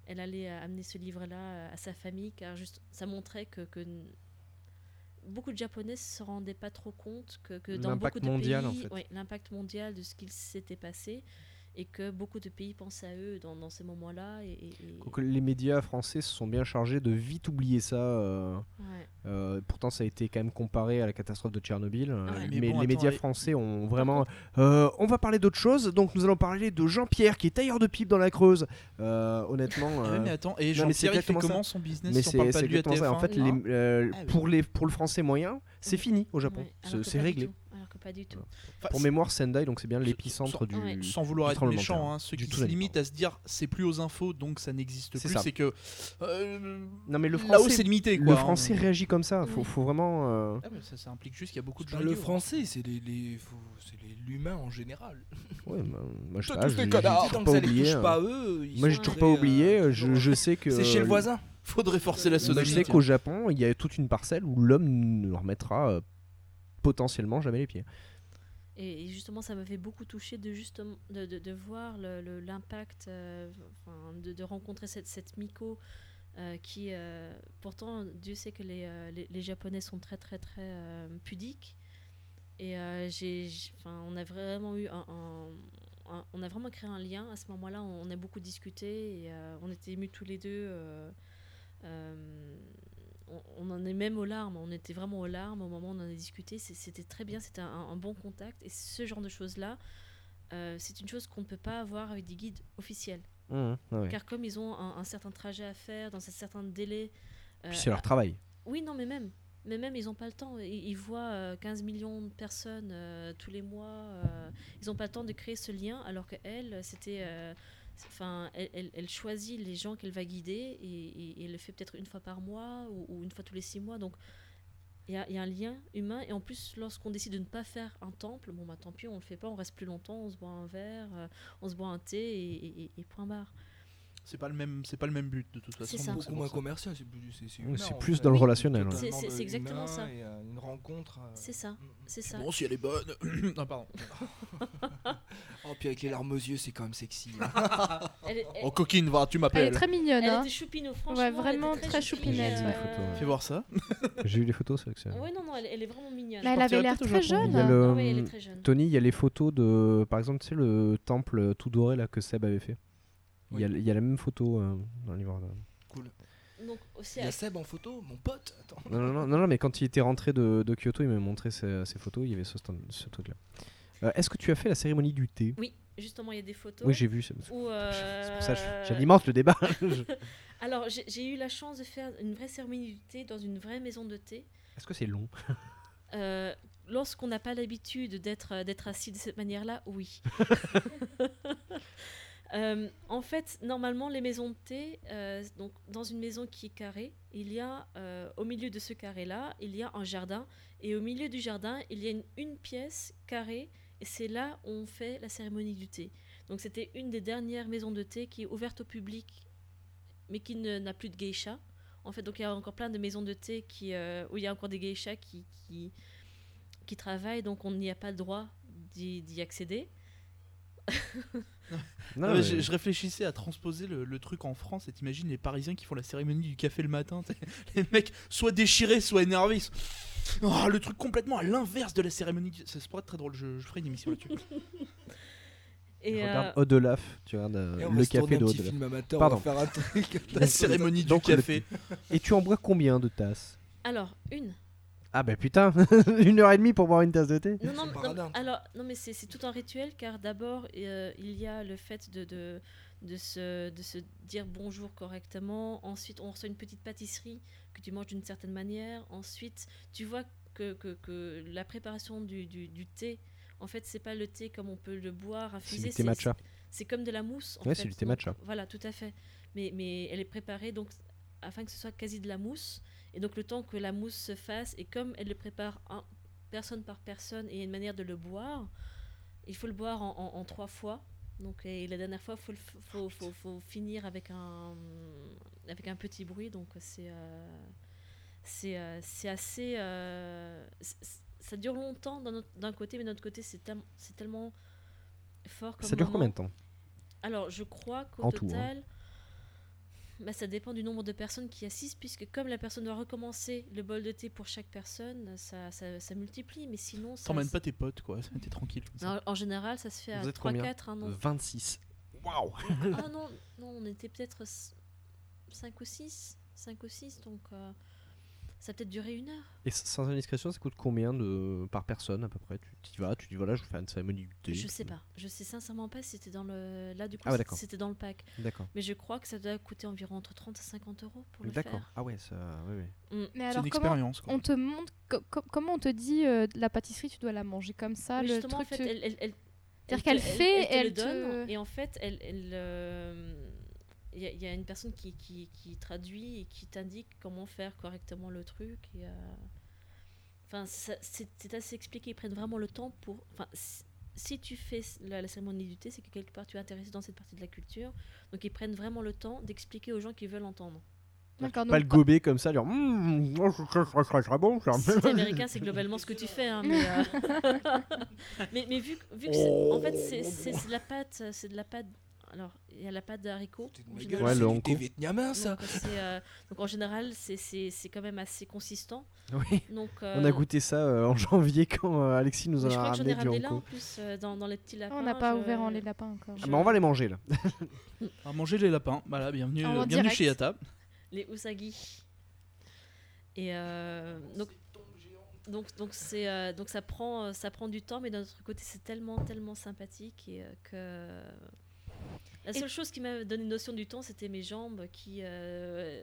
elle allait amener ce livre-là à sa famille car juste, ça montrait que, beaucoup de Japonais se rendaient pas trop compte que, que dans beaucoup de mondial, pays, en fait. ouais, l'impact mondial de ce qu'il s'était passé et que beaucoup de pays pensaient à eux dans, dans ces moments-là. Et, et- et- Donc, les médias français se sont bien chargés de vite oublier ça. euh, ouais. euh, pourtant, ça a été quand même comparé à la catastrophe de Tchernobyl. euh, ouais. Mais, Mais bon, les attends, médias français ont vraiment. Euh, on va parler d'autre chose. Donc, nous allons parler de Jean-Pierre qui est tailleur de pipe dans la Creuse. Euh, honnêtement. Ah ouais, euh, mais attends, et Jean-Pierre, il fait comment son business Mais si on c'est parle pas de lui à exactement ça. En TF1, fait, les- Ah oui. pour, les, pour le français moyen, c'est fini au Japon. C'est- réglé. Pas du tout. Enfin, Pour mémoire, Sendai, donc c'est bien l'épicentre du. Ouais. sans vouloir être méchant, hein, ceux du qui se limitent à se dire c'est plus aux infos donc ça n'existe C'est plus, c'est que euh, Non, mais le français, c'est limité quoi. le hein. français réagit comme ça. Faut, Oui. faut vraiment. euh, Ah, mais ça, ça implique juste qu'il y a beaucoup de C'est gens. le idiots. français, c'est les, les- l'humain en général. Ouais, bah, moi je tous pas, les j'ai- j'ai connards, toujours tant pas que ça les oublié. touche pas eux. ils Moi j'ai toujours pas euh, oublié. euh, Je, sais que. C'est chez le voisin. Faudrait forcer la Bah, sodomie. je sais qu'au Japon, il y a toute une parcelle où l'homme ne remettra euh, potentiellement jamais les pieds. Et, justement, ça m'avait beaucoup touché de, de, de, voir l'impact, euh, de, rencontrer cette, cette Miko euh, qui, euh, pourtant, Dieu sait que les, les, Japonais sont très, très, très pudiques. Et j'ai, on a vraiment eu un, on a vraiment créé un lien à ce moment-là. On a beaucoup discuté et on était émus tous les deux. Euh, euh, on, on en est même aux larmes. On était vraiment aux larmes au moment où on en a discuté. C'était très bien. C'était un, un bon contact. Et ce genre de choses-là, euh, c'est une chose qu'on ne peut pas avoir avec des guides officiels. Mmh, ouais. Car comme ils ont un, un certain trajet à faire, dans un certain délai. euh, c'est leur travail. oui, non, mais même. Mais même, ils n'ont pas le temps. Ils, ils voient euh, 15 millions de personnes euh, tous les mois. euh, ils n'ont pas le temps de créer ce lien, alors qu'elle, c'était. Enfin, elle, choisit les gens qu'elle va guider et, elle le fait peut-être une fois par mois ou, une fois tous les six mois. Donc, il y, a- un lien humain. Et en plus, lorsqu'on décide de ne pas faire un temple, bon, bah tant pis, on le fait pas, on reste plus longtemps, on se boit un verre, euh, on se boit un thé et- et point barre. C'est pas le même, c'est pas le même but de toute façon. C'est beaucoup moins commercial, c'est plus, c'est, c'est dans le relationnel, C'est- exactement ça. et, euh, une rencontre. euh, C'est ça, mm, mm. c'est ça. Bon, si elle est bonne. non, pardon. Oh, puis avec les larmes aux yeux, c'est quand même sexy. hein. Elle, est- Oh, coquine, va, tu Elle est m'appelles. très mignonne. Elle hein. était choupine, franchement. Vraiment très choupine, choupinette. Fais voir ça. J'ai eu les photos, c'est excellent. Ouais, non, non, elle, elle est vraiment mignonne. Elle avait l'air Ah est très jeune. Tony, il y a les photos de, par exemple, tu sais, le temple tout doré là que Seb avait fait. Il y, a, Oui. il y a la même photo euh, dans le livre. Cool. Donc, aussi, Il y a Seb en photo, mon pote. Attends. Non, non, non, non, non, mais quand il était rentré de, de Kyoto, il m'a montré ses, ses photos. Il y avait ce, stand- ce truc-là. Euh, Est-ce que tu as fait la cérémonie du thé? Oui, justement, il y a des photos. Oui, j'ai vu. C'est euh, pour ça que je- j'alimente le débat. Alors, j'ai eu la chance de faire une vraie cérémonie du thé dans une vraie maison de thé. Est-ce que c'est long? Euh, Lorsqu'on n'a pas l'habitude d'être euh, d'être assis de cette manière-là, oui. Euh, en fait, normalement, les maisons de thé, euh, donc dans une maison qui est carrée, il y a euh, au milieu de ce carré-là, il y a un jardin, et au milieu du jardin, il y a une, pièce carrée, et c'est là où on fait la cérémonie du thé. Donc c'était une des dernières maisons de thé qui est ouverte au public, mais qui n'a plus de geisha. En fait, donc il y a encore plein de maisons de thé où il y a encore des geishas qui, qui, travaillent, donc on n'y a pas le droit d'y accéder. Non, Ouais, mais- je, je réfléchissais à transposer le, le truc en France et t'imagines les Parisiens qui font la cérémonie du café le matin. Les mecs soit déchirés, soit énervés. sont- Oh, le truc complètement à l'inverse de la cérémonie. du- Ça, ça pourrait être très drôle. Je, je ferai une émission là-dessus. Et, Regarde euh, Odelaf, tu regardes euh, le se café de Odelaf. film amateur, Pardon. on va faire un truc. la cérémonie du Donc, le- café. Et tu en bois combien de tasses? Alors, une. Ah bah putain, une heure et demie pour boire une tasse de thé Non, non, C'est non, alors, non mais c'est c'est tout un rituel car d'abord euh, il y a le fait de, de, de, se, de se dire bonjour correctement. Ensuite, on reçoit une petite pâtisserie que tu manges d'une certaine manière. Ensuite, tu vois que, que, que la préparation du, du, du thé, en fait, c'est pas le thé comme on peut le boire C'est infusé. du thé matcha. C'est comme de la mousse. En Ouais, c'est du thé Donc, matcha. Voilà, tout à fait. Mais, mais elle est préparée donc afin que ce soit quasi de la mousse. Et donc le temps que la mousse se fasse, et comme elle le prépare un- personne par personne, et il y a une manière de le boire, il faut le boire en, en- en trois fois. Donc, et la dernière fois, il faut, le f- faut, faut- faut finir avec un, avec un petit bruit. Donc c'est euh, c'est euh, assez... euh, ça dure longtemps d'un côté, mais d'un autre côté, c'est tel- c'est tellement fort comme Ça dure moment. combien de temps? Alors, je crois qu'au tout, hein. Bah, ça dépend du nombre de personnes qui assistent, puisque comme la personne doit recommencer le bol de thé pour chaque personne, ça, ça, ça multiplie. Mais sinon, ça, T'emmènes pas tes potes, quoi. T'es tranquille. en, en général, ça se fait Vous à êtes combien 3-4. Hein, non. 26. Waouh ah non, non, on était peut-être 5 ou 6. 5 ou 6, donc euh, ça a peut-être duré une heure. Et sans indiscrétion, ça coûte combien de par personne à peu près? Tu y vas, tu dis voilà, je vais faire une cérémonie du thé. Je sais pas. Je sais sincèrement pas si c'était dans le. Là, du coup, Ah ouais, d'accord. c'était dans le pack. D'accord. Mais je crois que ça doit coûter environ entre 30 et 50 euros pour le D'accord. faire. Ah ouais, ça. Oui, oui. Mais C'est alors une expérience, quoi. on te montre co- co- comment on te dit euh, la pâtisserie tu dois la manger comme ça Mais le justement, truc en fait, tu- elle, elle, elle- C'est-à-dire elle qu'elle fait, elle, te elle le donne, te- et en fait, elle, elle, euh, il y, a- il y a une personne qui, qui, qui traduit et qui t'indique comment faire correctement le truc. Et, euh, enfin, c'est assez expliqué. Ils prennent vraiment le temps pour. Enfin, si, si tu fais la, la cérémonie du thé, c'est que quelque part tu es intéressé dans cette partie de la culture. Donc ils prennent vraiment le temps d'expliquer aux gens qui veulent entendre. D'accord, Pas donc le gober comme ça, je trouve ça bon. ça. Si t'es américain, c'est globalement ce que tu fais. hein, mais, euh, mais, mais vu, que- vu que c'est- en fait, c'est de la pâte, c'est de la pâte. Alors, il y a la pâte de général. gueule, Ouais, c'est le thé vietnamien, ça. Donc, c'est, euh, donc en général, c'est- c'est c'est quand même assez consistant. Oui. Donc, On a euh, goûté ça euh, en janvier quand euh, Alexis nous en a ramené du là en plus euh, dans, dans les petits lapins. on n'a pas je- ouvert en les lapins encore. Ah, bah, on va les manger là. À manger les lapins. Voilà, bienvenue, En bienvenue direct. chez Yata. les usagi. Et euh, donc, donc, donc, c'est, euh, donc ça, prend, ça prend du temps, mais d'un autre côté, c'est tellement, tellement sympathique et, euh, que. La seule chose qui m'a donné une notion du temps, c'était mes jambes qui. euh,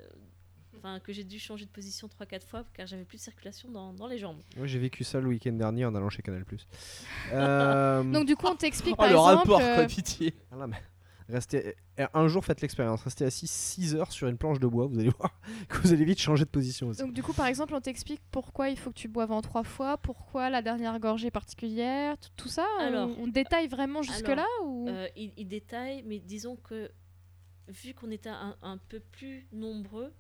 Enfin, que j'ai dû changer de position 3-4 fois car j'avais plus de circulation dans, dans les jambes. Moi j'ai vécu ça le week-end dernier en allant chez Canal. Euh, Donc du coup on t'explique Oh, par le exemple rapport, euh, quoi, pitié. voilà, mais restez, euh, un jour faites l'expérience, restez assis 6 heures sur une planche de bois, vous allez voir que vous allez vite changer de position aussi. donc du coup par exemple on t'explique pourquoi il faut que tu boives en trois fois, pourquoi la dernière gorgée est particulière, tout, ça. euh, Alors- on détaille vraiment jusque là ou Euh, il, il détaille, mais disons que vu qu'on était un, un peu plus nombreux,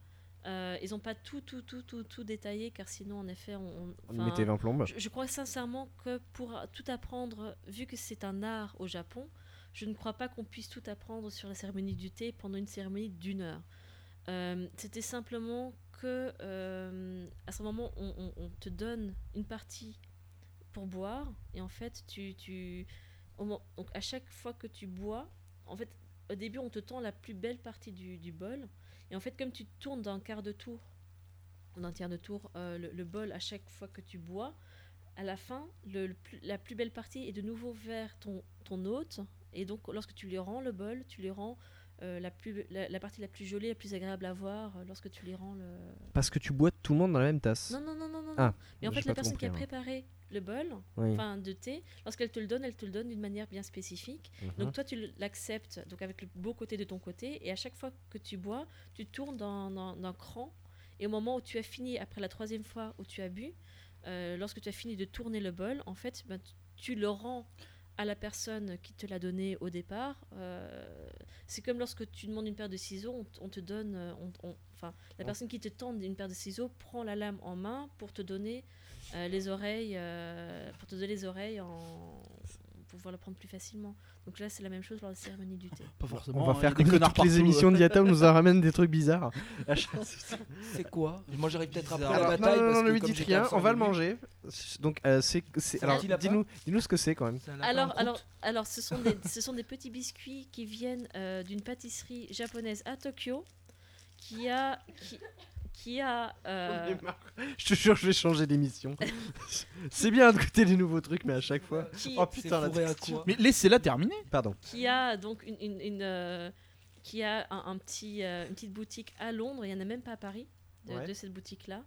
euh, ils n'ont pas tout, tout, tout, tout, tout détaillé, car sinon, en effet, on. on- mettait 20 plombes. je, je crois sincèrement que pour tout apprendre, vu que c'est un art au Japon, je ne crois pas qu'on puisse tout apprendre sur la cérémonie du thé pendant une cérémonie d'une heure. Euh, C'était simplement que euh, à ce moment, on, te donne une partie pour boire, et en fait, tu, donc à chaque fois que tu bois, en fait, au début, on te tend la plus belle partie du, bol, et en fait, comme tu tournes d'un quart de tour, d'un tiers de tour, euh, le, bol à chaque fois que tu bois, à la fin, la plus belle partie est de nouveau vers ton, ton hôte. Et donc, lorsque tu lui rends le bol, tu lui rends euh, la, plus, la, la partie la plus jolie, la plus agréable à voir euh, lorsque tu lui rends le. Parce que tu bois tout le monde dans la même tasse. Non, non, non, non, non. Ah. Mais en fait, la personne qui a préparé le bol, Oui. enfin de thé, lorsqu'elle te le donne, elle te le donne d'une manière bien spécifique. Mhm. Donc toi, tu l'acceptes donc avec le beau côté de ton côté, et à chaque fois que tu bois, tu tournes dans- d'un cran, et au moment où tu as fini, après la troisième fois où tu as bu, euh, lorsque tu as fini de tourner le bol, en fait, ben, tu le rends à la personne qui te l'a donné au départ. Euh, c'est comme lorsque tu demandes une paire de ciseaux, on, te donne, euh, on- on- enfin, la On- personne qui te tend une paire de ciseaux prend la lame en main pour te donner euh, les oreilles, euh, pour te donner les oreilles en pouvoir le prendre plus facilement. Donc là, c'est la même chose lors de la cérémonie du thé. Pas forcément. On va faire des comme toutes les partout. émissions d'Iata où nous en ramène des trucs bizarres. C'est quoi Moi j'arrive peut-être après Alors, la bataille. non, non, non, ne lui dites rien, on va le manger. Donc, euh, c'est. Alors, dis-nous dis ce que c'est quand même. Alors, alors, alors, ce sont des, ce sont des petits biscuits qui viennent euh, d'une pâtisserie japonaise à Tokyo, qui a, qui, qui a, euh, Je te jure, je vais changer d'émission. c'est bien de goûter des nouveaux trucs, mais à chaque fois. qui, Oh putain, la texture. Mais laissez-la terminer. Pardon. qui a donc une, une, une, euh, qui a un, un petit, euh, une petite boutique à Londres. Il n'y en a même pas à Paris de, Ouais. de cette boutique-là.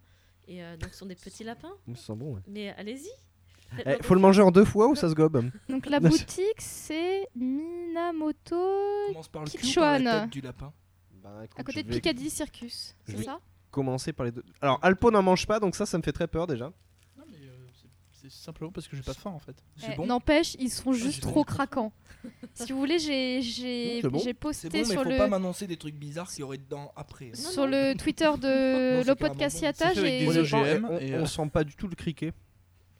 Et euh, donc, ce sont des petits lapins. Ça sent bon. ouais. Mais allez-y. Eh, faut le manger en deux fois ou ça se gobe? Donc la boutique c'est Minamoto Commence par le cul ou Kitchuan. par la tête du lapin? Bah, écoute, à côté de vais Piccadilly Circus, c'est ça? Commencer par les deux. Alors, Alpo n'en mange pas, donc ça, ça me fait très peur déjà. Non, mais euh, c'est- simplement parce que j'ai pas faim en fait. Eh, bon N'empêche, ils sont juste j'ai trop craquants. si vous voulez, j'ai j'ai bon. posté bon, mais sur faut le pas m'annoncer des trucs bizarres qu'il y aurait dedans après. hein. sur le Twitter de le podcast. Yata, j'ai des Honnêtement, OGM on, on euh, sent pas du tout le criquet.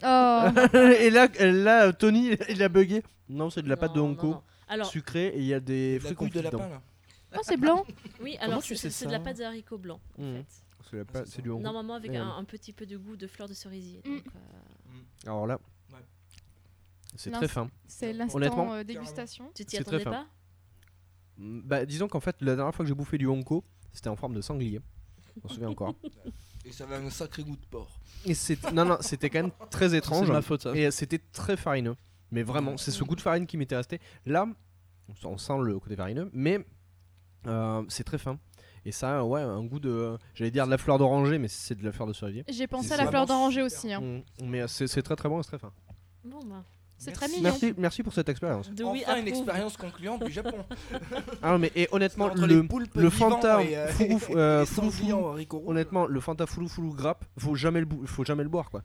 Oh. et là, là, Tony, il a bugué. Non, c'est de la pâte de Honko, non. Alors, sucrée, et il y a des fruits couille de confits dedans. lapin là. Oh, c'est blanc. Oui, alors tu c'est sais c'est de la pâte de haricots blancs. En Mhm. fait. C'est pa- c'est c'est du Hongo. Normalement avec un, petit peu de goût de fleurs de cerisier. Mm. donc, euh, Alors là, Ouais. c'est très fin. C'est l'instant Honnêtement. euh, dégustation. tu t'y C'est très attendais fin. pas Mm, Bah, disons qu'en fait, la dernière fois que j'ai bouffé du Honko, c'était en forme de sanglier. Je m'en souviens encore. Et ça avait un sacré goût de porc. Et non non, c'était quand même très C'est étrange de ma faute, ça. et c'était très farineux. Mais vraiment, c'est ce goût de farine qui m'était resté. Là, on sent le côté farineux, mais euh, c'est très fin. Et ça, ouais, un goût de, j'allais dire de la fleur d'oranger, mais c'est de la fleur de cerisier. J'ai pensé à la fleur d'oranger aussi. hein. Mm, Mais c'est très très bon et c'est très fin. Bon, bah. C'est très mignon. Merci, merci pour cette expérience. De enfin oui, une expérience concluante du Japon. Ah non, mais et honnêtement, le, le Fanta euh, et euh, rouges. honnêtement, le Fanta Foulou Foulou Grappe, faut jamais le, faut jamais le boire quoi.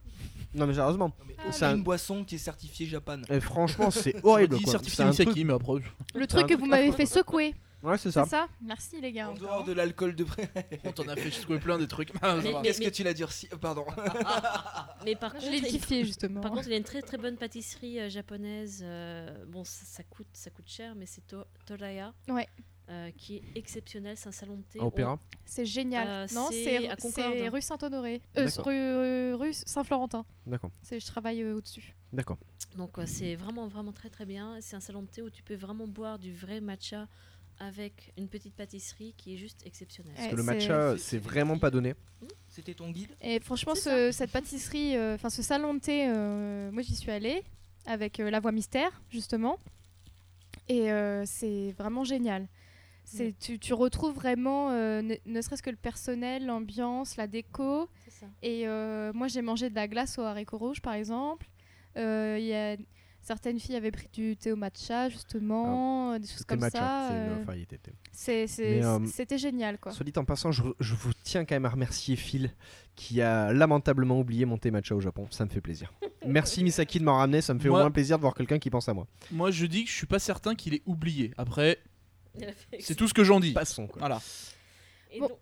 Non mais sérieusement, Ah, c'est un- boisson qui est certifiée Japan. et franchement c'est horrible quoi. certifié C'est un Misaki, truc- mais après. Le un truc que vous m'avez fait secouer. Ouais c'est C'est ça. ça Merci les gars. En dehors de l'alcool de près. On t'en a fait secouer plein des trucs. Ah, ça Mais- va. mais- Qu'est-ce que tu l'as dit aussi Pardon. Mais par contre, Je l'ai il- kiffé justement. Par contre, il y a une très très bonne pâtisserie euh, japonaise. euh, bon, ça, ça coûte, ça coûte cher, mais c'est To- Toraya. Ouais. euh, qui est exceptionnel, c'est un salon de thé. À Opéra. C'est génial. Euh, non, c'est rue Saint-Honoré. Euh, rue, euh, rue Saint-Florentin. D'accord, C'est- Je travaille euh, au-dessus. d'accord. On- Donc euh, c'est vraiment vraiment très très bien. C'est un salon de thé où tu peux vraiment boire du vrai matcha avec une petite pâtisserie qui est juste exceptionnelle. Parce que le matcha c'est- vraiment pas donné. C'était ton guide? Et franchement, ce- cette pâtisserie, euh, enfin ce salon de thé, euh, moi j'y suis allée avec euh, la voix mystère justement, et euh, c'est vraiment génial. C'est tu, tu retrouves vraiment, euh, ne, ne serait-ce que le personnel, l'ambiance, la déco. Et euh, moi j'ai mangé de la glace aux haricots rouges par exemple. Euh, Il y a certaines filles avaient pris du thé au matcha justement, des choses comme matcha, ça. c'est euh, euh, C'était génial quoi. Soit dit en passant, je, je vous tiens quand même à remercier Phil qui a lamentablement oublié mon thé matcha au Japon. Ça me fait plaisir. Merci Misaki de m'en ramener. Ça me fait Moi- au moins plaisir de voir quelqu'un qui pense à moi. Moi, je dis que je suis pas certain qu'il ait oublié. Après, c'est tout ce que j'en dis. Passons quoi. Voilà. Et Bon. donc,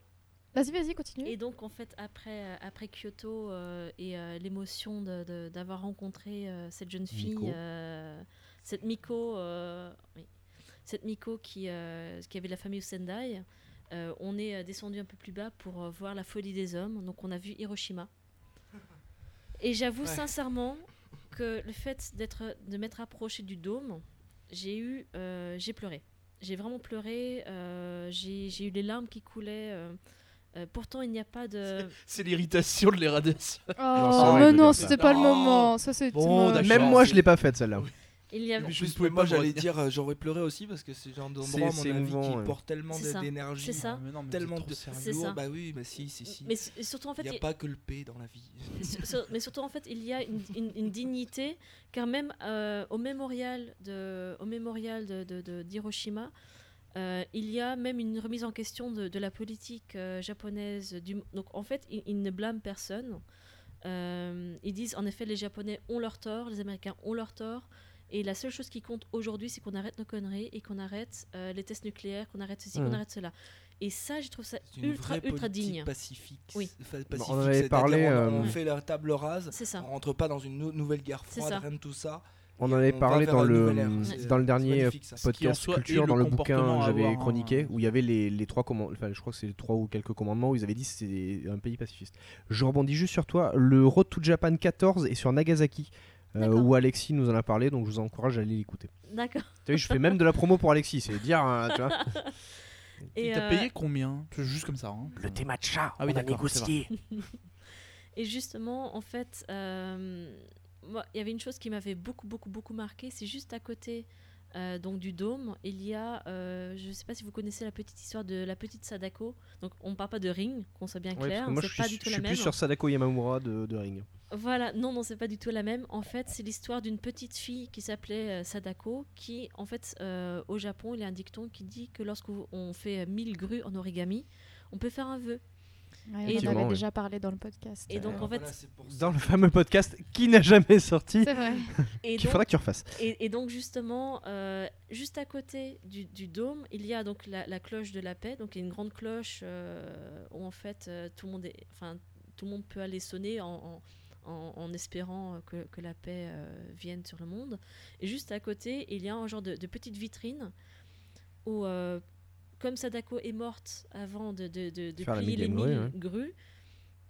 Vas-y, vas-y, continue. Et donc, en fait, après, euh, après Kyoto euh, et euh, l'émotion d'avoir rencontré euh, cette jeune fille, Miko. euh, cette Miko, euh, oui, cette Miko qui, euh, qui avait la famille au Sendai, euh, on est descendu un peu plus bas pour euh, voir la folie des hommes. Donc, on a vu Hiroshima. Et j'avoue Ouais. sincèrement que le fait d'être, de m'être approché du dôme, j'ai eu, euh, j'ai pleuré. J'ai vraiment pleuré. euh, j'ai, j'ai eu les larmes qui coulaient. Euh, pourtant, il n'y a pas de. C'est l'irritation de l'irradiation. Oh, c'est mais non, c'était pas le Non. moment. Ça, c'est Bon. Même moi, je l'ai pas faite celle-là. Il y a... Mais pouvais moi pas j'allais dire euh, j'aurais pleuré aussi parce que c'est le genre d'endroit mon avis émouvant, qui ouais. porte tellement d'énergie. C'est ça. Mais non, mais Tellement de ça. Bah oui, bah si, si, si. Mais surtout en fait, Il n'y a pas que le P dans la vie. mais surtout en fait, il y a une, une- une dignité, car même euh, au mémorial de, au mémorial de, de- de- d'Hiroshima, euh, il y a même une remise en question de, de la politique euh, japonaise. Du, donc en fait, ils, ils ne blâment personne. Euh, ils disent en effet, les Japonais ont leur tort, les Américains ont leur tort. Et la seule chose qui compte aujourd'hui, c'est qu'on arrête nos conneries et qu'on arrête euh, les tests nucléaires, qu'on arrête ceci, qu'on arrête cela. Et ça, je trouve ça ultra, vraie ultra digne. pacifique. Oui. Enfin, on en pacifique, avait parlé, On, euh, on fait la table rase. C'est ça. On rentre pas dans une nou- nouvelle guerre froide, rien de tout ça. On en avait va parlé vers dans le, ère. dans C'est- le c'est dernier podcast culture dans le bouquin à j'avais chroniqué où il y avait les, les trois commandements enfin je crois que c'est les trois ou quelques commandements où ils avaient dit que c'était un pays pacifiste je rebondis juste sur toi le Road to Japan 14 est sur Nagasaki euh, où Alexis nous en a parlé donc je vous encourage à aller l'écouter D'accord. tu vois je fais même de la promo pour Alexis c'est dire hein, tu vois Et, Il t'a euh, payé combien? C'est Juste comme ça. hein. le thé matcha Ah oui, on a c'est négocié Et justement, en fait, euh, moi, il y avait une chose qui m'avait beaucoup, beaucoup, beaucoup marqué. C'est juste à côté euh, donc du dôme, il y a, euh, je ne sais pas si vous connaissez la petite histoire de la petite Sadako. Donc, on ne parle pas de Ring, qu'on soit bien clair. moi je c'est suis, pas du tout je la suis même. plus sur Sadako Yamamura de, de Ring Voilà, non, non, c'est pas du tout la même. En fait, c'est l'histoire d'une petite fille qui s'appelait euh, Sadako, qui, en fait, au Japon, il y a un dicton qui dit que lorsqu'on fait euh, 1000 grues en origami, on peut faire un vœu. Ouais, Et on avait ouais. déjà parlé dans le podcast. Et donc, Euh, en fait, Voilà, c'est pour ça. dans le fameux podcast qui n'a jamais sorti c'est vrai. et qu'il donc, faudra que tu refasses Et, et donc justement, euh, juste à côté du, du dôme, il y a donc la, la cloche de la paix. Donc il y a une grande cloche euh, où en fait euh, tout le monde, est, enfin tout le monde peut aller sonner en, en- en- en espérant que, que la paix euh, vienne sur le monde. Et juste à côté, il y a un genre de, de petite vitrine où euh, comme Sadako est morte avant de, de, de, plier les mille ouais. grues,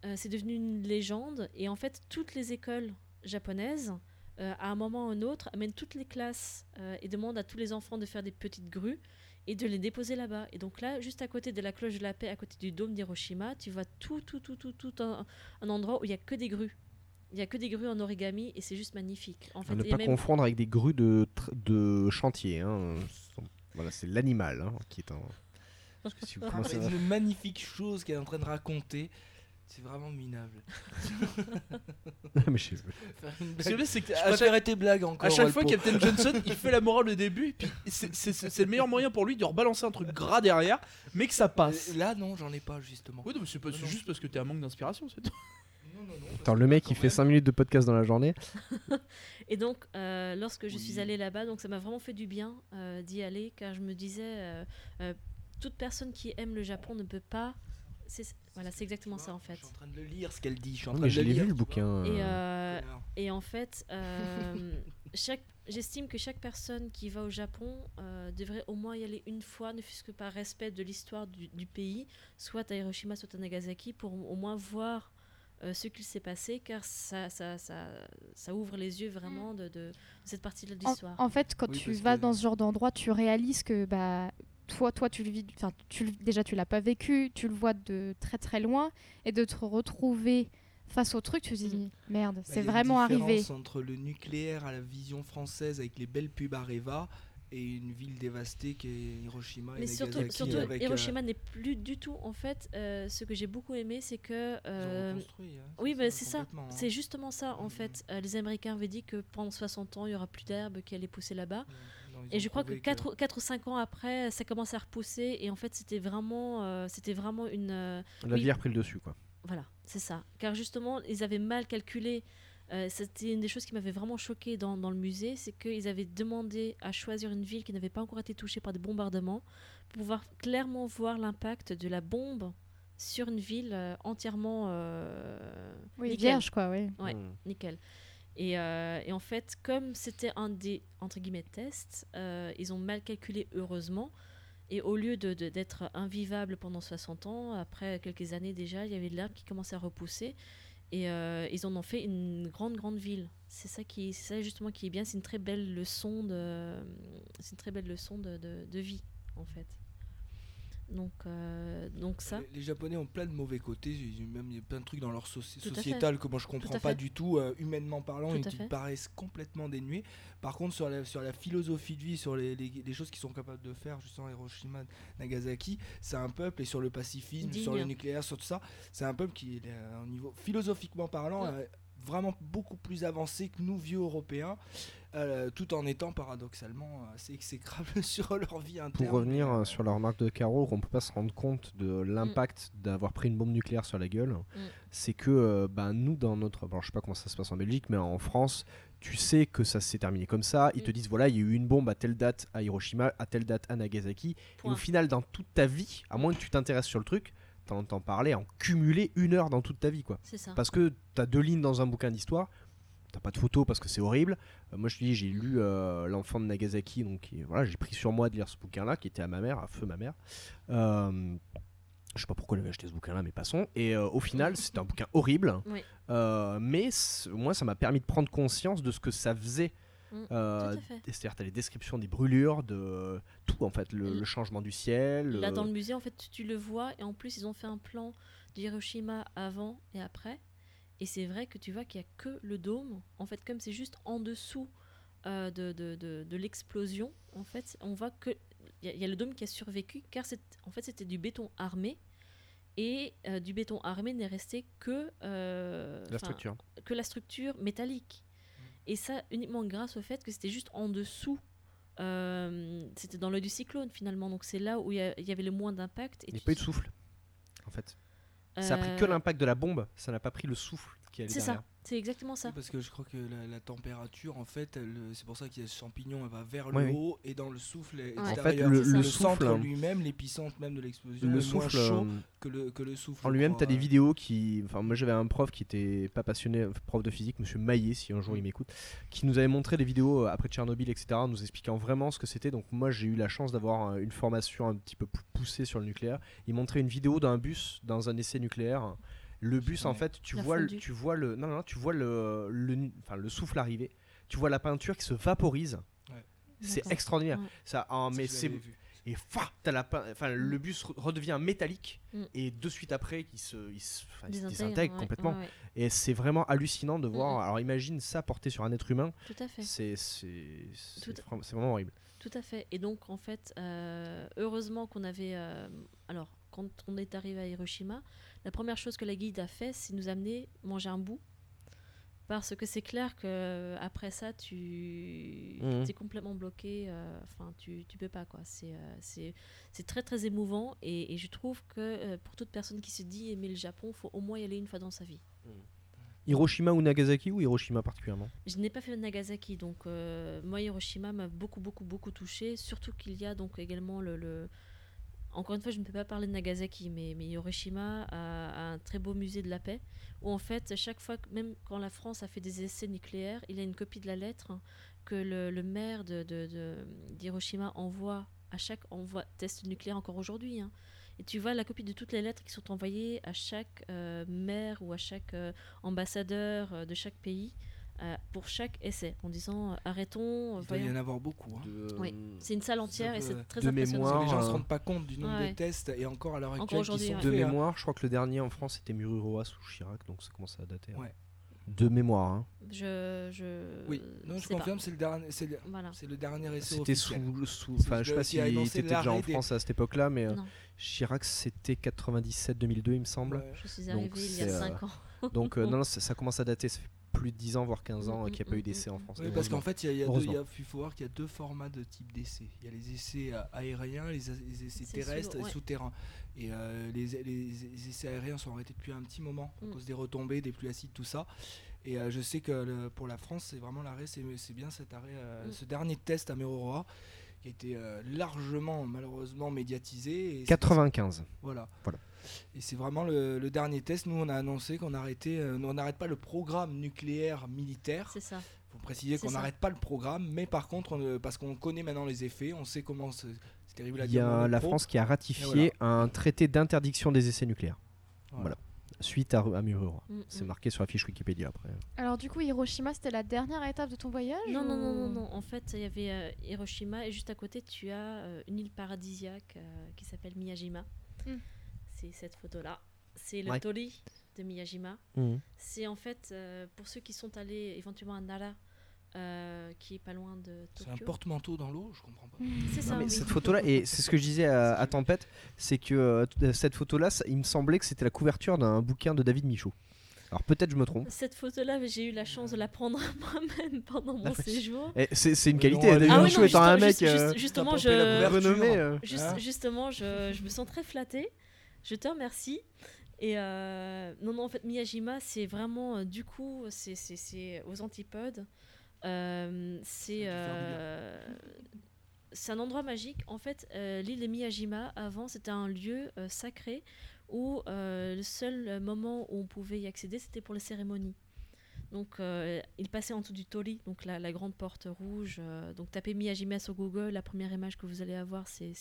euh, c'est devenu une légende. Et en fait, toutes les écoles japonaises, euh, à un moment ou un autre, amènent toutes les classes euh, et demandent à tous les enfants de faire des petites grues et de les déposer là-bas. Et donc là, juste à côté de la cloche de la paix, à côté du dôme d'Hiroshima, tu vois tout, tout, tout, tout, tout un, un endroit où il y a que des grues. Il y a que des grues en origami et c'est juste magnifique. En fait, ne pas même- confondre avec des grues de, de chantier. hein. Voilà, c'est l'animal hein, qui est en. Parce que si vous commencez à- une magnifique chose qu'elle est en train de raconter. C'est vraiment minable. Mais je sais- Faire une que blague. veux, c'est que Je à chaque, tes blagues encore. à chaque fois, Walpo. Captain Johnson, il fait la morale au début, et puis c'est- c'est c'est le meilleur moyen pour lui de rebalancer un truc gras derrière, mais que ça passe. Euh, Là, non, j'en ai pas, justement. Oui, non, mais c'est pas- Non, c'est non. juste parce que t'es un manque d'inspiration, c'est tout. Attends, le mec il fait même- 5 minutes de podcast dans la journée. Et donc, euh, lorsque je suis allée là-bas, donc ça m'a vraiment fait du bien euh, d'y aller, car je me disais, euh, euh, toute personne qui aime le Japon ne peut pas. Voilà, c'est exactement ça en Je fait. suis en train de le lire, ce qu'elle dit. Je suis en Non, train mais de je le l'ai lire. vu le bouquin. Et, en fait, euh, chaque, j'estime que chaque personne qui va au Japon euh, devrait au moins y aller une fois, ne fût-ce que par respect de l'histoire du, du pays, soit à Hiroshima, soit à Nagasaki, pour au moins voir euh, ce qu'il s'est passé, car ça, ça, ça, ça ouvre les yeux vraiment de, de- cette partie-là de l'histoire. en fait, quand Oui, tu vas que- dans ce genre d'endroit, tu réalises que bah toi, toi, tu le vis. Tu déjà, tu l'as pas vécu, tu le vois de très très loin, et de te retrouver face au truc, tu te dis merde, Bah, c'est il y a une vraiment arrivé. différence entre le nucléaire à la vision française avec les belles pubs Areva et une ville dévastée qui est Hiroshima et Mais surtout, Nagasaki surtout avec, euh, Hiroshima n'est plus du tout. En fait, euh, ce que j'ai beaucoup aimé, c'est que. euh, reconstruit, hein, oui, bah, c'est ça. hein. C'est justement ça, en fait. Euh, les Américains avaient dit que pendant 60 ans, il y aura plus d'herbe qui allait pousser là-bas. Ils Et je crois que prouvé 4, ou 5 ans après, ça commence à repousser. Et en fait, c'était vraiment, euh, c'était vraiment une. euh, La oui. vie a repris le dessus quoi. voilà, c'est ça. Car justement, ils avaient mal calculé. Euh, C'était une des choses qui m'avait vraiment choqué dans, dans le musée, c'est qu'ils avaient demandé à choisir une ville qui n'avait pas encore été touchée par des bombardements pour pouvoir clairement voir l'impact de la bombe sur une ville euh, entièrement euh, Oui, nickel. vierge quoi, oui. Ouais. Hmm. Nickel. Et, euh, et en fait, comme c'était un des entre guillemets tests, euh, ils ont mal calculé heureusement. Et au lieu de- de- d'être invivable pendant 60 ans, après quelques années déjà, il y avait de l'herbe qui commençait à repousser. Et euh, ils en ont fait une grande, grande ville. C'est ça, qui, ça justement qui est bien. C'est une très belle leçon de, c'est une très belle leçon de- de vie, en fait. Donc, euh, donc ça. Les, les Japonais ont plein de mauvais côtés, même il y a plein de trucs dans leur soci- sociétal que moi je comprends pas du tout, euh, humainement parlant, et qui me paraissent complètement dénués. Par contre, sur la, sur la philosophie de vie, sur les, les- les choses qu'ils sont capables de faire, justement Hiroshima, Nagasaki, c'est un peuple, et sur le pacifisme, sur le nucléaire, sur tout ça, c'est un peuple qui est euh, au niveau philosophiquement parlant. Mm. Euh, vraiment beaucoup plus avancé que nous vieux européens euh, tout en étant paradoxalement assez exécrables sur leur vie interne Pour revenir euh, sur la remarque de Caro, qu'on peut pas se rendre compte de Mm. l'impact d'avoir pris une bombe nucléaire sur la gueule, c'est que euh, bah, nous, dans notre. Bon, je sais pas comment ça se passe en Belgique, mais en France, tu sais que ça s'est terminé comme ça. Ils te Mm. disent voilà, il y a eu une bombe à telle date à Hiroshima, à telle date à Nagasaki. Et au final, dans toute ta vie, à moins que tu t'intéresses sur le truc, t'en entends parler en cumulé une heure dans toute ta vie, quoi. C'est ça. Parce que t'as deux lignes dans un bouquin d'histoire. T'as pas de photos parce que c'est horrible. Euh, moi, je te dis, j'ai lu euh, L'enfant de Nagasaki, donc voilà, j'ai pris sur moi de lire ce bouquin-là, qui était à ma mère, à feu ma mère. Euh, je sais pas pourquoi avait acheté ce bouquin-là, mais passons. Et euh, au final, c'était un bouquin horrible. Oui. Euh, mais moi, ça m'a permis de prendre conscience de ce que ça faisait. Mm, Euh, fait. C'est-à-dire, t'as les descriptions des brûlures, de tout en fait, le, L- le changement du ciel. Là, euh, dans le musée, en fait, tu, tu le vois, et en plus, ils ont fait un plan d'Hiroshima avant et après. Et c'est vrai que tu vois qu'il n'y a que le dôme. En fait, comme c'est juste en dessous euh, de, de, de- de l'explosion, en fait, on voit que il y, a- il y a le dôme qui a survécu, car en fait, c'était du béton armé. Et euh, du béton armé n'est resté que, euh, la structure. que la structure métallique. Et ça uniquement grâce au fait que c'était juste en dessous. euh, c'était dans l'œil du cyclone finalement. Donc c'est là où il y, avait le moins d'impact. Il n'y a pas eu de souffle, en fait. Ça a pris que Euh, l'impact de la bombe, ça n'a pas pris le souffle qui allait C'est ça, c'est exactement ça. Oui, Parce que je crois que la, la température, en fait, c'est pour ça qu'il y a ce champignon, elle va vers Ouais, le oui. haut et dans le souffle En extérieur. fait, le- le centre souffle, lui-même, l'épicentre même de l'explosion, Le est moins souffle, chaud euh, que le, que le souffle. en lui-même, crois, t'as des euh. vidéos qui. Enfin, moi j'avais un prof qui était pas passionné, euh, prof de physique, monsieur Maillet, si un jour Mm. il m'écoute, qui nous avait montré des vidéos euh, après Tchernobyl, etc., nous expliquant vraiment ce que c'était. Donc, moi j'ai eu la chance d'avoir euh, une formation un petit peu plus poussée sur le nucléaire. Il montrait une vidéo d'un bus dans un essai nucléaire. Le bus, en fait, tu La vois, le, fondue. tu vois le, non, non, tu vois le, le, le souffle arriver. Tu vois la peinture qui se vaporise. Ouais. C'est extraordinaire. Ouais. Ça, mais c'est et fa, t'as la pein- enfin, le bus re- redevient métallique Mm. et de suite après il se, il se, enfin, il se Désintègre, désintègre ouais, complètement ouais, ouais, et c'est vraiment hallucinant de voir Mm, mm. alors imagine ça porté sur un être humain tout à fait. c'est c'est vraiment horrible Tout à fait. Et donc, en fait, euh, heureusement qu'on avait. euh, alors, quand on est arrivé à Hiroshima, la première chose que la guide a fait, c'est nous amener manger un bout. Parce que c'est clair que euh, après ça, tu Mhm. es complètement bloqué. euh, Enfin, tu, tu peux pas, quoi. C'est euh, c'est c'est très, très émouvant. Et, et je trouve que euh, pour toute personne qui se dit aimer le Japon, faut au moins y aller une fois dans sa vie. Hiroshima ou Nagasaki ou Hiroshima particulièrement? Je n'ai pas fait Nagasaki, donc euh, moi Hiroshima m'a beaucoup beaucoup beaucoup touché, surtout qu'il y a donc également le, le- Encore une fois, je ne peux pas parler de Nagasaki, mais, mais Hiroshima a, un très beau musée de la paix, où en fait, chaque fois, même quand la France a fait des essais nucléaires, il y a une copie de la lettre que le, le maire de, de- de- d'Hiroshima envoie à chaque envoi test nucléaire encore aujourd'hui. hein. Et tu vois la copie de toutes les lettres qui sont envoyées à chaque euh, maire ou à chaque euh, ambassadeur euh, de chaque pays pour chaque essai, en disant euh, arrêtons, euh, Il doit y en avoir beaucoup. hein. de, Oui. C'est une salle entière et c'est très de impressionnant. mémoire, Parce que les gens se euh, rendent pas compte du nombre Ouais. de tests et encore à l'heure actuelle qui sont ouais. de hein. mémoire je crois que le dernier en France c'était Mururoa sous Chirac donc ça commence à dater hein. Ouais. de mémoire hein. Je, je Oui, non, je confirme, c'est le dernier, c'est le, Voilà. c'est le dernier essai c'était sous, sous enfin je sais pas annoncé était déjà en des- France à cette époque là mais euh, Chirac c'était 97-2002 il me semble Ouais. je suis Donc, arrivée il y a euh, 5 ans. Donc euh, non, non, ça, ça commence à dater, ça fait plus de 10 ans, voire 15 ans Mm, qu'il n'y a pas mm, eu d'essai mm, en mm. France. Oui, parce qu'en fait, il y a, il y a deux, Heureusement. il y a- il faut voir qu'il y a deux formats de type d'essais. Il y a les essais aériens, les, a- les essais terrestres sous- et souterrains. Et euh, les, les- les essais aériens sont arrêtés depuis un petit moment à cause des retombées, des pluies acides, tout ça. Et euh, je sais que le- pour la France, c'est vraiment l'arrêt, c'est bien cet arrêt, euh, Mm. ce dernier test à Meroroa qui a été euh, largement, malheureusement, médiatisé. et c'est- 95. Voilà. Voilà. Et c'est vraiment le, le dernier test. Nous, on a annoncé qu'on arrêtait, euh, on n'arrête pas le programme nucléaire militaire. C'est ça. faut préciser qu'on n'arrête pas le programme, mais par contre, on, euh, parce qu'on connaît maintenant les effets, on sait comment c'est terrible à Il y dire. a la pro. France qui a ratifié voilà. un traité d'interdiction des essais nucléaires, Voilà. voilà. suite à, à Mururoa. Mm, C'est mm. marqué sur la fiche Wikipédia après. Alors du coup, Hiroshima, c'était la dernière étape de ton voyage Non, non, non, non, non. En fait, il y avait euh, Hiroshima et juste à côté, tu as euh, une île paradisiaque euh, qui s'appelle Miyajima. Hmm. C'est cette photo-là. C'est le Ouais. Tori de Miyajima. Mhm. C'est en fait, euh, pour ceux qui sont allés éventuellement à Nara, euh, qui est pas loin de C'est un Tokyo. porte-manteau dans l'eau, je comprends pas. C'est ça, Non, mais oui. cette photo-là, et c'est ce que je disais à, à Tempête, c'est que euh, cette photo-là, ça- il me semblait que c'était la couverture d'un bouquin de David Michaud. Alors peut-être je me trompe. Cette photo-là, j'ai eu la chance de la prendre moi-même pendant mon Ah séjour. Eh, c'est c'est une qualité, non, David Ah oui, Michaud non, étant un mec juste- euh, justement, je, renommé. euh. Juste- Hein justement, je, je me sens très flattée. Je te remercie. Et euh, non, non, en fait, Miyajima, c'est vraiment, euh, du coup, c'est- aux antipodes. Euh, c'est un endroit magique. En fait, l'île de Miyajima, avant, c'était un lieu sacré où le seul moment où on pouvait y accéder, c'était pour les cérémonies. Donc, il passait en dessous du Tori, donc la, la grande porte rouge. donc, tapez Miyajima sur Google, la première image que vous allez avoir, c'est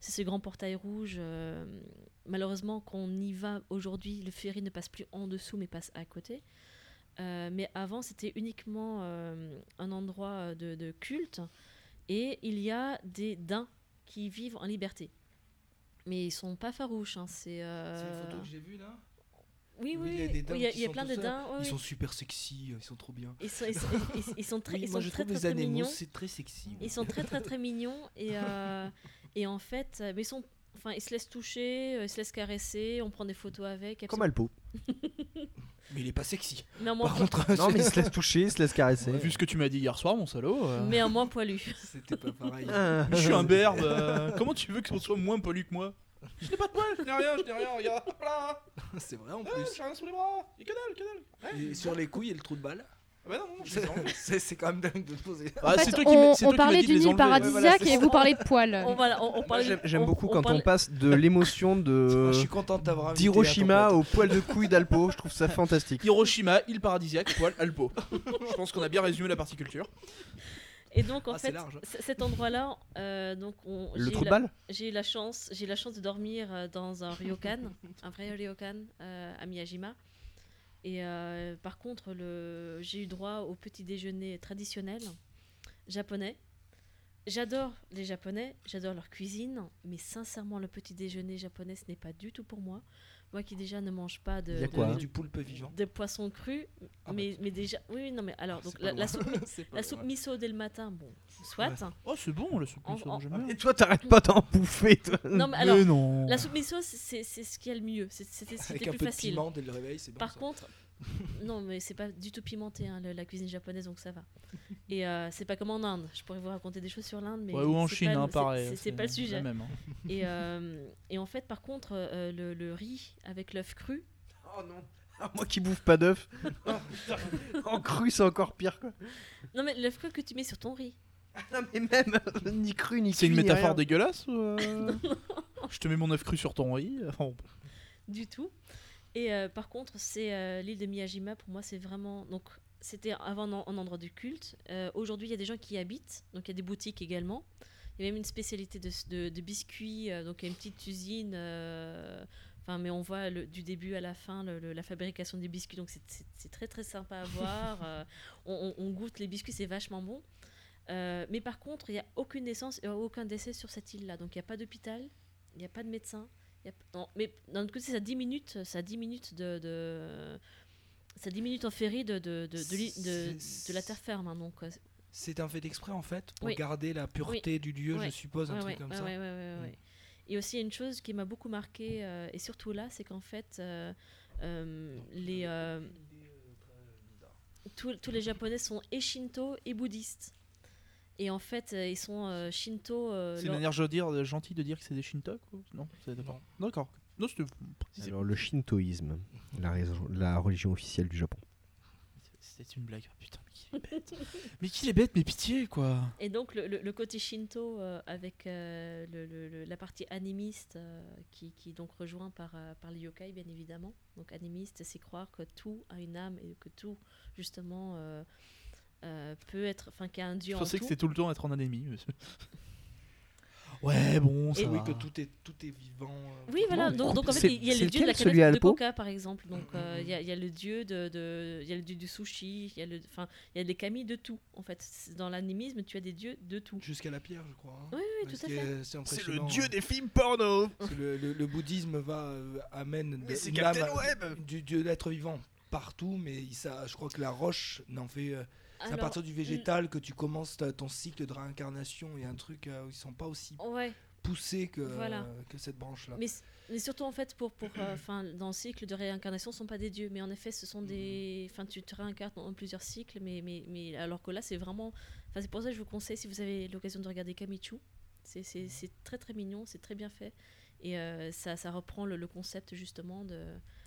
c'est- ce grand portail rouge. euh, malheureusement, quand on y va aujourd'hui, le ferry ne passe plus en dessous, mais passe à côté. Euh, mais avant, c'était uniquement euh, un endroit de, de culte. Et il y a des daims qui vivent en liberté. Mais ils sont pas farouches. hein, C'est une photo que j'ai vue là? Oui, Oui, oui, il y a il y a, plein de daims. ouais, Ils oui. sont super sexy, ils sont trop bien. Ils sont, ils sont- ils- ils sont très, Oui, ils moi sont je très, très, les très, anémos mignons. c'est très sexy. moi. Ils sont très très très mignons et, euh, et en fait, euh, mais ils sont, enfin, ils se laissent toucher, ils se laissent caresser, on prend des photos avec. Comme absolument- Alpo. Mais il est pas sexy. Mais en moins, Par contre, Non, mais il se laisse toucher, il se laisse caresser. Vu ce que tu m'as dit hier soir, mon salaud. euh, mais en moins poilu. c'était pas pareil. Ah. Je suis un berbe. euh, comment tu veux qu'on soit moins poli que moi? Je n'ai pas de poils, je n'ai rien, je n'ai rien, regarde. Voilà. C'est vrai en Ah, plus. j'ai rien sous les bras. Et que dalle, que dalle. Ouais. Et sur les couilles et le trou de balle. Ah bah non, non, je C'est quand même dingue de te poser. Ah, En fait, toi on, toi parlait d'une île. Ouais, paradisiaque voilà, et vous parlez de poils. On, on, J'aime beaucoup on quand on passe de l'émotion de à d'Hiroshima au poil de couille d'Alpo. Je trouve ça fantastique. Hiroshima, île paradisiaque, poil, Alpo. je pense qu'on a bien résumé la partie culture. Et donc en Ah, fait, cet endroit-là, euh, donc on, Le j'ai trou eu eu la chance, j'ai la chance de dormir euh, dans un ryokan, un vrai ryokan euh, à Miyajima. Et euh, par contre, j'ai eu droit au petit déjeuner traditionnel japonais. J'adore les Japonais, j'adore leur cuisine, mais sincèrement, le petit déjeuner japonais, ce n'est pas du tout pour moi. Moi qui déjà ne mange pas de, de- quoi de- du poulpe vivant. de poisson cru, Ah bah, mais, mais déjà, oui, oui, non, mais alors, donc C'est pas la, la soupe, la loin. soupe miso dès le matin, bon, soit. Oh, c'est bon, la soupe En- miso, en- j'aime bien. Et toi, t'arrêtes pas d'en bouffer, toi. Non, mais alors, Mais non. La soupe miso, c'est- ce qui est le mieux. C'était Avec c'était un plus peu de facile. piment dès le réveil, c'est bon. Par ça. contre, non, mais c'est pas du tout pimenté, hein, la cuisine japonaise, donc ça va. Et euh, c'est pas comme en Inde. Je pourrais vous raconter des choses sur l'Inde, mais Ouais, ou en Chine, pas, hein, c'est- pareil. c'est- pas le sujet. même, hein. Et, euh, et en fait, par contre, euh, le, le riz avec l'œuf cru, Oh non. Ah, moi qui bouffe pas d'œuf. en cru, c'est encore pire, quoi. non mais l'œuf cru que tu mets sur ton riz. Non, mais même, ni cru, ni C'est une métaphore rien. dégueulasse ou euh, Je te mets mon œuf cru sur ton riz. Du tout. Et euh, par contre, c'est euh, l'île de Miyajima. Pour moi, c'est vraiment donc c'était avant un, un endroit de culte. Euh, Aujourd'hui, il y a des gens qui y habitent, donc il y a des boutiques également. Il y a même une spécialité de, de- de biscuits, donc il y a une petite usine. Enfin, mais on voit le- du début à la fin le- le- la fabrication des biscuits, donc c'est- très très sympa à voir. On, on- goûte les biscuits, c'est vachement bon. Mais par contre, il n'y a aucune naissance et aucun décès sur cette île-là. Donc il n'y a pas d'hôpital, il n'y a pas de médecin. Il y a- non, mais d'un autre côté, ça a 10 minutes, ça a 10 minutes de, de- ça a 10 minutes en ferry de, de, de, la terre ferme. hein, donc, C'est un fait exprès en fait pour Oui. garder la pureté du lieu, je suppose, un truc comme ça. ouais. Et aussi, il y a une chose qui m'a beaucoup marqué, euh, et surtout là, c'est qu'en fait, euh, euh, les, euh, tous, tous les Japonais sont et shinto et bouddhistes. Et en fait, euh, ils sont euh, shinto. euh, c'est une manière je dire, gentille de dire que c'est des Shintok ou- Non, c'est d'accord. D'accord. Non. Alors, le shintoïsme, la, raison- la religion officielle du Japon. C'était une blague. Ah, Putain, mais qui est bête. mais qui est bête, mais pitié quoi. Et donc le, le- le côté shinto euh, avec euh, le- le- le- la partie animiste euh, qui, qui est donc rejoint par, euh, par les yokai bien évidemment. Donc animiste c'est croire que tout a une âme et que tout justement peut être, enfin qu'il y a un dieu Je en pensais que c'était tout le temps être en anémie. monsieur. ouais, bon, ça Et Oui, va. que tout est, tout est vivant. euh, Oui, voilà. Donc, donc en fait, c'est- il y a c'est le dieu de la lequel, celui à canette de Alpo coca, par exemple. Donc, euh, il y, a- il y a le dieu de, de- il y a le dieu du sushi. Il y a le, enfin, il y a des kami de tout. En fait, C'est- dans l'animisme, tu as des dieux de tout. Jusqu'à la pierre, je crois. hein. Oui, oui, tout à fait. euh, C'est C'est le impressionnant, dieu hein. des films porno Parce que le, le- le bouddhisme va euh, amène Mais de- c'est une Captain âme, Web euh, du dieu d'être vivant partout, mais il- ça, je crois que la roche n'en fait. euh, c'est à partir du végétal que tu commences ton cycle de réincarnation. Il y a un truc euh, où ils sont pas aussi Ouais. poussés que, Voilà. euh, que cette branche-là. Mais, mais surtout en fait pour pour euh, dans le cycle de réincarnation ce sont pas des dieux mais en effet ce sont des enfin tu te réincarnes en plusieurs cycles mais mais mais alors que là c'est vraiment enfin c'est pour ça que je vous conseille si vous avez l'occasion de regarder Kamichu c'est très très mignon c'est très bien fait et euh, ça ça reprend le, le concept justement de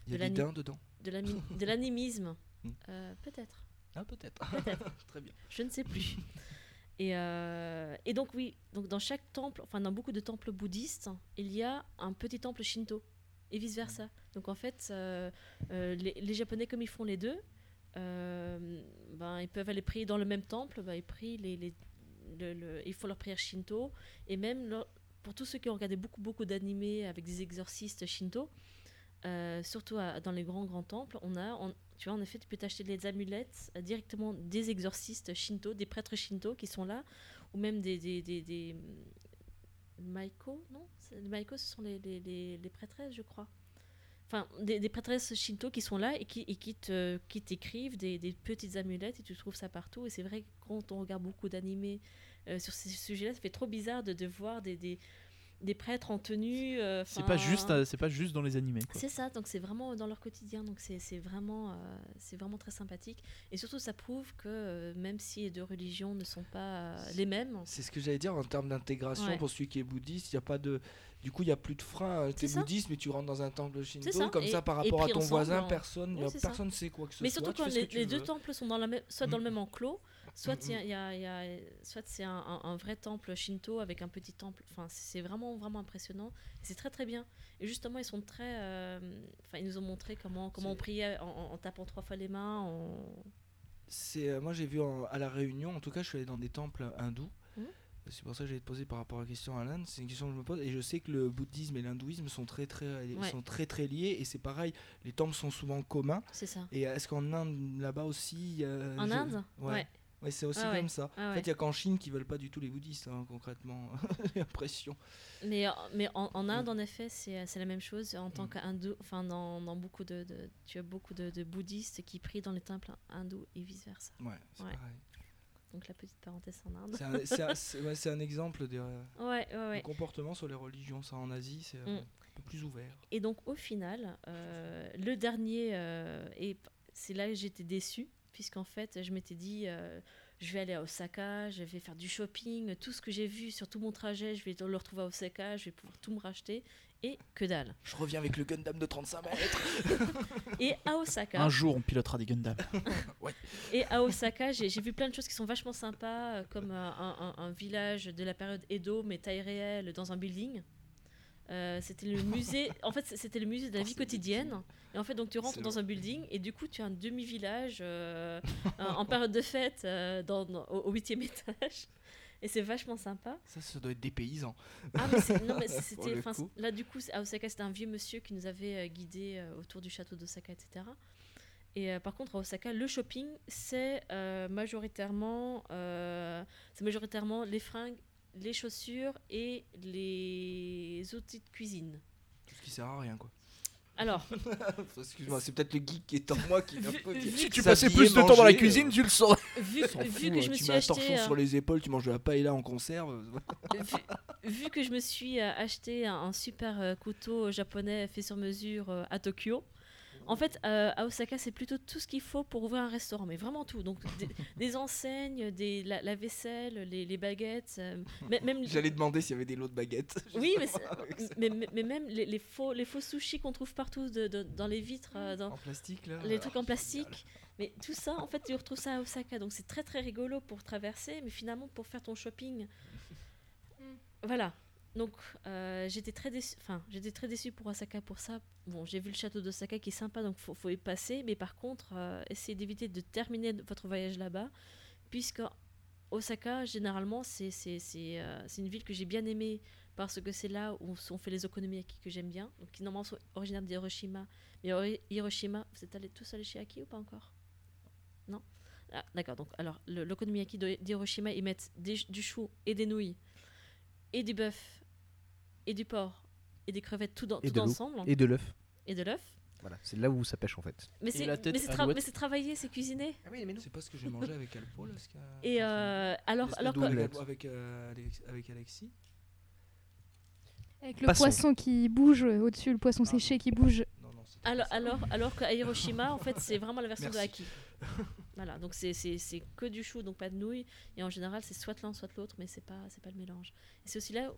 Il y a de des l'ani- daims dedans. de de l'animisme Mm. Peut-être Ah, peut-être. Très bien. je ne sais plus. Et, euh, et donc oui, donc dans chaque temple, enfin dans beaucoup de temples bouddhistes, il y a un petit temple shinto et vice versa. Donc en fait, euh, euh, les, les Japonais comme ils font les deux, ben ils peuvent aller prier dans le même temple, ben, ils prient les, les- le- le- ils font leur prière shinto et même leur- pour tous ceux qui ont regardé beaucoup beaucoup d'animés avec des exorcistes shinto. surtout à- dans les grands grands temples, on a, on- tu vois, en effet, tu peux t'acheter des amulettes euh, directement des exorcistes shinto, des prêtres shinto qui sont là, ou même des. des, des, des maiko, non Les maiko, ce sont les, les, prêtresses, je crois. Enfin, des, prêtresses shinto qui sont là et qui, t'écrivent des, petites amulettes et tu trouves ça partout. Et c'est vrai que quand on regarde beaucoup d'animés euh, sur ces sujets-là, ça fait trop bizarre de, voir des, des prêtres en tenue. euh, C'est pas juste, euh, c'est pas juste dans les animés. C'est ça, donc c'est vraiment dans leur quotidien, donc c'est vraiment, euh, c'est vraiment très sympathique. Et surtout, ça prouve que euh, même si les deux religions ne sont pas euh, les mêmes, C'est ce que j'allais dire en termes d'intégration Ouais. pour celui qui est bouddhiste. Il y a pas de, du coup, il y a plus de frein. Es bouddhiste, mais tu rentres dans un temple shinto. ça, Comme et- ça, par rapport à ton ensemble, voisin, en- personne, Ouais, y a- personne sait quoi que ce mais soit. surtout tu quand les, deux temples sont dans la même, soit dans le Mhm. même enclos, soit il y a- il y a- il y a- soit c'est un, un- un vrai temple shinto avec un petit temple. Enfin, c'est vraiment vraiment impressionnant. C'est très très bien. Et justement, ils sont très, euh, enfin, ils nous ont montré comment comment on priait en, en- en tapant trois fois les mains. en- C'est, euh, moi, j'ai vu en- à la Réunion, en tout cas, je suis allé dans des temples hindous. Mhm. C'est pour ça que j'allais te poser par rapport à la question à l'Inde. C'est une question que je me pose. Et je sais que le bouddhisme et l'hindouisme sont très très, Ouais. sont très très liés. Et c'est pareil, les temples sont souvent communs. C'est ça. Et est-ce qu'en Inde, là-bas aussi. euh, En je- Inde, Ouais. ouais. Ouais, c'est aussi Ah ouais. comme ça. Ah En fait, il y a qu'en Chine qui veulent pas du tout les bouddhistes, hein, concrètement. J'ai l'impression. Mais, euh, mais en, en Inde, Mm. en effet, c'est c'est la même chose. En tant Mm. qu'hindou, enfin, dans, dans beaucoup de, de- Tu as beaucoup de, de bouddhistes qui prient dans les temples hindous et vice-versa. Ouais, c'est Ouais. pareil. Donc la petite parenthèse en Inde. C'est un, exemple de, euh, comportement sur les religions. Ça, en Asie, c'est euh, Mm. un peu plus ouvert. Et donc, au final, euh, le dernier, euh, et c'est là que j'étais déçue, puisqu'en fait, je m'étais dit, euh, je vais aller à Osaka, je vais faire du shopping, tout ce que j'ai vu sur tout mon trajet, je vais le retrouver à Osaka, je vais pouvoir tout me racheter, et que dalle. Je reviens avec le Gundam de 35 mètres. Et à Osaka, Un jour, on pilotera des Gundam. Et à Osaka, j'ai vu plein de choses qui sont vachement sympas, euh, comme euh, un, un- un village de la période Edo, mais taille réelle, dans un building. Euh, c'était le musée. En fait, c'était le musée de la Oh, vie quotidienne. Et en fait, donc tu rentres dans un building et du coup, tu as un demi-village euh, en- période de fête euh, dans- dans- au huitième étage. Et c'est vachement sympa. Ça, ça doit être des paysans. Ah, mais non, mais c'était. Là, du coup, à Osaka, c'était un vieux monsieur qui nous avait euh, guidés autour du château d'Osaka, etc. Et euh, par contre, à Osaka, le shopping, c'est euh, majoritairement, euh, c'est majoritairement les fringues, les chaussures et les outils de cuisine. Tout ce qui sert à rien, quoi. Alors, Excuse-moi, c'est peut-être le geek qui est en moi qui vient Vu- peu- Si tu passais plus de temps dans la cuisine, euh, tu le saurais. vu, que je me tu suis mets un acheté, torchon euh, sur les épaules, tu manges de la paella en conserve. vu, vu que je me suis euh, acheté un, un super euh, couteau japonais fait sur mesure euh, à Tokyo. En fait, euh, à Osaka, c'est plutôt tout ce qu'il faut pour ouvrir un restaurant, mais vraiment tout. Donc, des, des enseignes, des, la, la vaisselle, les, les baguettes, euh, mê- même. J'allais demander s'il y avait des lots de baguettes. Oui, mais, mais, mais- mais même les, les faux, les faux sushis qu'on trouve partout de- de- dans les vitres, euh, dans En plastique, là. les trucs en génial. plastique. Mais tout ça, en fait, tu retrouves ça à Osaka. Donc c'est très très rigolo pour traverser, mais finalement pour faire ton shopping. Voilà. Donc euh, j'étais très déçue. Enfin, j'étais très déçue pour Osaka pour ça. Bon, j'ai vu le château d'Osaka qui est sympa, donc faut, faut y passer. Mais par contre, euh, essayez d'éviter de terminer votre voyage là-bas, puisque Osaka, généralement, euh, c'est une ville que j'ai bien aimée parce que c'est là où sont faits les okonomiyaki que j'aime bien, donc qui normalement sont originaires d'Hiroshima. Mais Hiroshima, vous êtes allés tous allés chez Aki ou pas encore? Non? Ah, D'accord, donc alors l'okonomiyaki d'Hiroshima, ils mettent des- du chou et des nouilles, et du bœuf, et du porc, et des crevettes tout, dans, Et tout de ensemble, Et de l'œuf. et de l'œuf. Voilà, c'est là où ça pêche en fait. Mais c'est tra- c'est travaillé, c'est cuisiné. Ah oui, mais C'est pas ce que j'ai mangé avec Alpo, là. ce Et euh, alors, alors de quoi- avec, avec, euh, avec Alexis. Avec le Passons. poisson qui bouge euh, au-dessus, le poisson Ah. séché qui bouge. Non, non, Alors, alors, alors qu'à Hiroshima, en fait, c'est vraiment la version de Merci. Aki. Voilà, donc c'est- c'est c'est que du chou, donc pas de nouilles. Et en général, c'est soit l'un, soit l'autre, mais c'est pas, c'est pas le mélange. Et c'est aussi là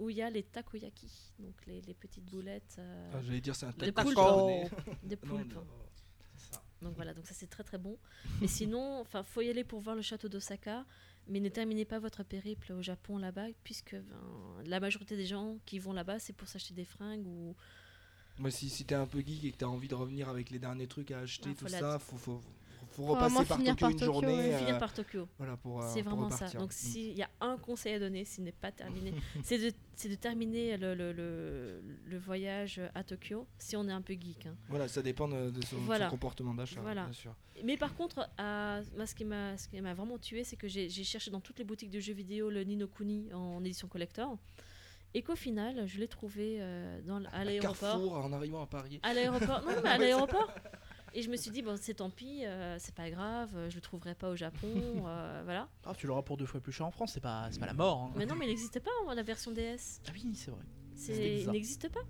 où il y a les takoyaki, donc les, les petites boulettes euh, Ah, J'allais dire, c'est un de taco poulpe. japonais. de Non, poulpe. non, c'est ça. Donc voilà, donc ça c'est très très bon. Mais sinon, enfin, faut y aller pour voir le château d'Osaka, mais ne terminez pas votre périple au Japon là-bas, puisque ben, la majorité des gens qui vont là-bas, c'est pour s'acheter des fringues ou Moi, si, si t'es un peu geek et que t'as envie de revenir avec les derniers trucs à acheter, tout ça, faut, faut, faut, repasser par finir Tokyo par une Tokyo, journée. ouais. euh, finir par Tokyo. Voilà, pour, euh, C'est pour vraiment ça. Donc s'il y a un conseil à donner, s'il n'est pas terminé, c'est de, terminer le, le, le, le voyage à Tokyo, si on est un peu geek. hein. Voilà, ça dépend de, de son, Voilà. comportement d'achat, Voilà. bien sûr. Mais par contre, moi, ce qui m'a vraiment tué, c'est que j'ai cherché dans toutes les boutiques de jeux vidéo le Nino Kuni en édition collector, et qu'au final, je l'ai trouvé euh, dans à l'aéroport. Carrefour, en arrivant à Paris. À l'aéroport, non, mais à l'aéroport. Et je me suis dit, bon, c'est tant pis, euh, c'est pas grave, euh, je le trouverai pas au Japon, euh, voilà. Ah, tu l'auras pour deux fois plus cher en France, c'est pas, c'est pas la mort. hein. Mais non, mais il n'existe pas hein, la version DS. Ah oui, c'est vrai. C'est- il n'existe pas.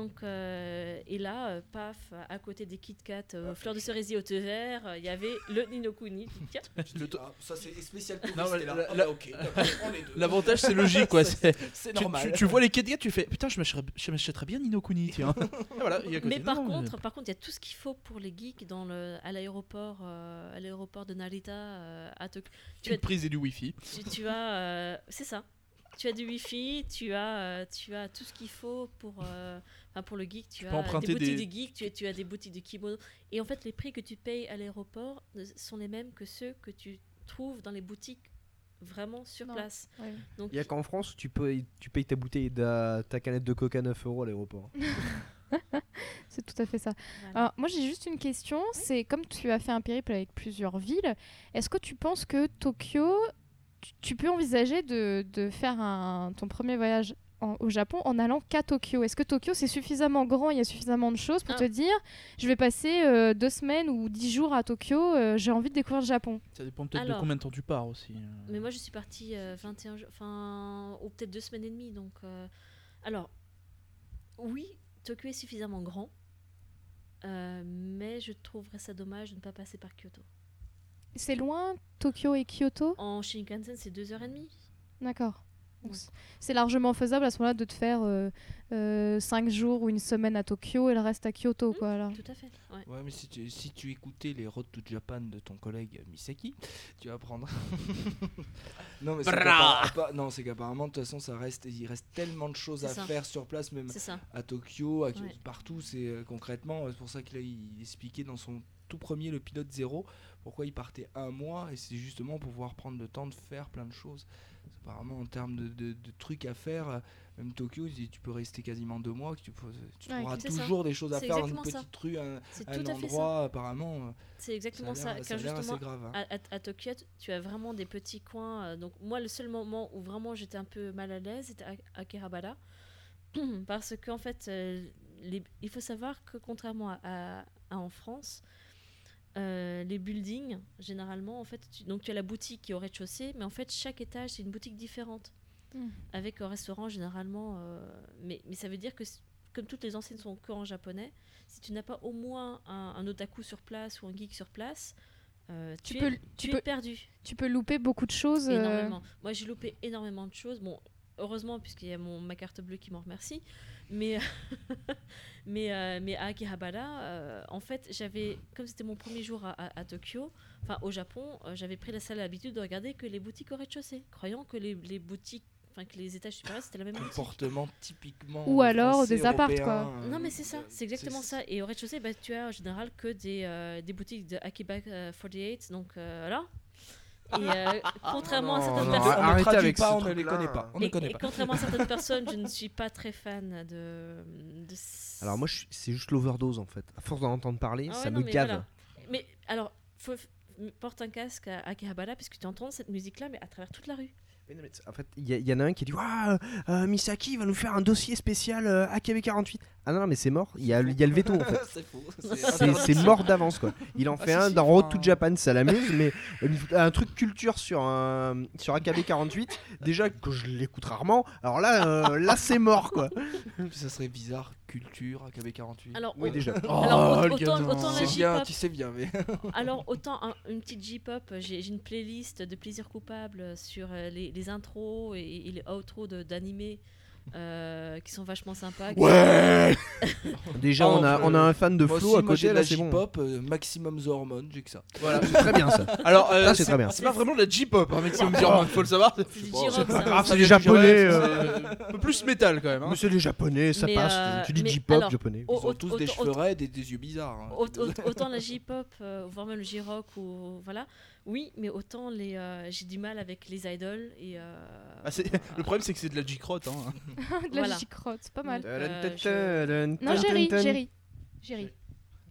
Donc, euh, et là, euh, paf, à côté des Kit Kat, euh, fleurs de cerisier au thé vert, euh, il y avait le Ninokuni. Tiens, Le Ah, ça c'est spécial Non, mais c'est là. la- Ah, bah. L'avantage, c'est logique, quoi. c'est- tu, normal. tu- tu vois les Kit Kat, tu fais putain, je m'achèterais bien Nino Kuni, tiens. Et voilà, il y a à côté. Mais par Non, contre, par contre, il y a tout ce qu'il faut pour les geeks dans le, à l'aéroport, euh, à l'aéroport de Narita euh, à Tokyo. Tu une as, prise et du wifi. tu, tu as, euh, c'est ça. Tu as du wifi, tu as, euh, tu as tout ce qu'il faut pour, euh, enfin, pour le geek. Tu, as des boutiques des- de geeks, tu, as- tu as des boutiques de kimono. Et en fait, les prix que tu payes à l'aéroport sont les mêmes que ceux que tu trouves dans les boutiques vraiment sur Non. place. Ouais. Donc, Il y a qu'en France où tu, peux, tu payes ta bouteille, de, ta canette de coca 9 euros à l'aéroport. C'est tout à fait ça. voilà. Alors, moi, j'ai juste une question. C'est comme tu as fait un périple avec plusieurs villes, est-ce que tu penses que Tokyo, tu, tu peux envisager de, de faire un, ton premier voyage en- au Japon en allant qu'à Tokyo Est-ce que Tokyo, c'est suffisamment grand, il y a suffisamment de choses pour Ah. te dire, je vais passer euh, deux semaines ou dix jours à Tokyo, euh, j'ai envie de découvrir le Japon Ça dépend peut-être de combien de temps tu pars aussi. euh. Mais moi, je suis partie euh, 21 jours, enfin, ou peut-être deux semaines et demie. Donc, euh, alors, oui, Tokyo est suffisamment grand, euh, mais je trouverais ça dommage de ne pas passer par Kyoto. C'est loin, Tokyo et Kyoto? En Shinkansen, c'est deux heures et demie. D'accord. Ouais. C'est largement faisable à ce moment-là de te faire euh, euh, cinq jours ou une semaine à Tokyo et le reste à Kyoto. Quoi, là. Tout à fait. Ouais. Ouais, mais si tu, si tu écoutais les Road to Japan de ton collègue Misaki, tu vas prendre. non, mais c'est qu'apparemment, de toute façon, ça reste, il reste tellement de choses à ça. faire sur place, même à Tokyo, à- Ouais. partout. C'est euh, concrètement, c'est pour ça qu'il il expliquait dans son tout premier, le pilote zéro, pourquoi il partait un mois, et c'est justement pour pouvoir prendre le temps de faire plein de choses. Apparemment, en termes de, de- de trucs à faire, euh, même Tokyo, tu peux rester quasiment deux mois, que tu, peux- tu Ouais, trouveras ça. toujours des choses à faire dans une exactement ça. petite rue, un, endroit, apparemment. euh, C'est exactement ça ça. Car justement, grave. hein. à, Tokyo, tu as vraiment des petits coins. euh, donc, moi, le seul moment où vraiment j'étais un peu mal à l'aise, c'était à Akihabara. Parce qu'en fait, les- il faut savoir que contrairement à, à- à en France, euh, les buildings, généralement, en fait, tu, donc tu as la boutique qui est au rez-de-chaussée, mais en fait, chaque étage, c'est une boutique différente. Mm. Avec un restaurant, généralement. euh, mais, mais ça veut dire que, comme toutes les enseignes sont que en japonais, si tu n'as pas au moins un, un otaku sur place ou un geek sur place, euh, Tu tu, peux es, tu es perdu. Tu peux louper beaucoup de choses. Énormément. Moi, j'ai loupé énormément de choses. Bon, heureusement, puisqu'il y a mon, ma carte bleue qui m'en remercie. Mais, mais, euh, mais à Akihabara, euh, en fait, j'avais, comme c'était mon premier jour à, à- à Tokyo, enfin au Japon, euh, j'avais pris la sale habitude de regarder que les boutiques au rez-de-chaussée, croyant que les, les boutiques, enfin que les étages supérieurs, c'était la même boutique. comportement typiquement Ou alors des apparts, quoi. Non mais c'est ça, c'est exactement ça. Et au rez-de-chaussée, bah, tu as en général que des, euh, des boutiques de Akiba euh, 48, donc euh, voilà. Et euh, contrairement à non, certaines non, On personnes, ne arrêtez traduit avec pas, ce on ne les truc-là. connaît pas. On ne et, connaît et pas. contrairement à certaines personnes, je ne suis pas très fan de. Alors moi, suis- c'est juste l'overdose en fait. À force d'en entendre parler, Ah ça me mais gave. voilà. Mais alors, faut, porte un casque à Akihabara puisque tu entends cette musique-là, mais à travers toute la rue. En fait, il y, en a un qui a dit Waouh, euh, Misaki va nous faire un dossier spécial euh, AKB48. Ah non, non, mais c'est mort. Il y a, le- il y a le veto en fait. c'est faux. C'est mort d'avance quoi. Il en Ah, fait un si, dans Road to Japan, ça l'amuse, mais une- un truc culture sur un sur AKB48, déjà que je l'écoute rarement. Alors là, euh, là c'est mort quoi. Ça serait bizarre, culture, AKB48. Alors, Oui déjà. Alors, Oh, le autant, autant la bien, J-pop, tu sais bien, mais. alors autant un- une petite J-pop, j'ai j'ai une playlist de plaisir coupable sur euh, les, les intros et, et les outros d'animés euh, qui sont vachement sympas. Ouais Déjà, on a on a un fan de Moi Flo aussi, à moi, j'ai côté de là, la c'est bon. J-pop, euh, maximum The Hormone, j'ai que ça. Voilà. C'est très bien ça. Alors, euh, Ah, c'est très bien. C'est pas vraiment de la J-pop, hein, Maximum Durand, faut le savoir. C'est du J-rock, ça. grave, Ça c'est du japonais. J-rock, euh, c'est Un peu plus métal quand même. hein. Mais c'est les japonais, ça Mais, passe. euh, tu dis mais J-pop alors, japonais. au- Ils ont au- tous des cheveux raides et des yeux bizarres. hein. Aut- aut- autant la J-pop, euh, voire même le J-rock ou voilà. Oui, mais autant les, euh, j'ai du mal avec les idoles et. euh, Ah, c'est-. Le problème, c'est que c'est de la J-crotte. Hein. de la Voilà. J-crotte, c'est pas mal. Euh, Non, Jerry, tadam, Jerry. Jerry.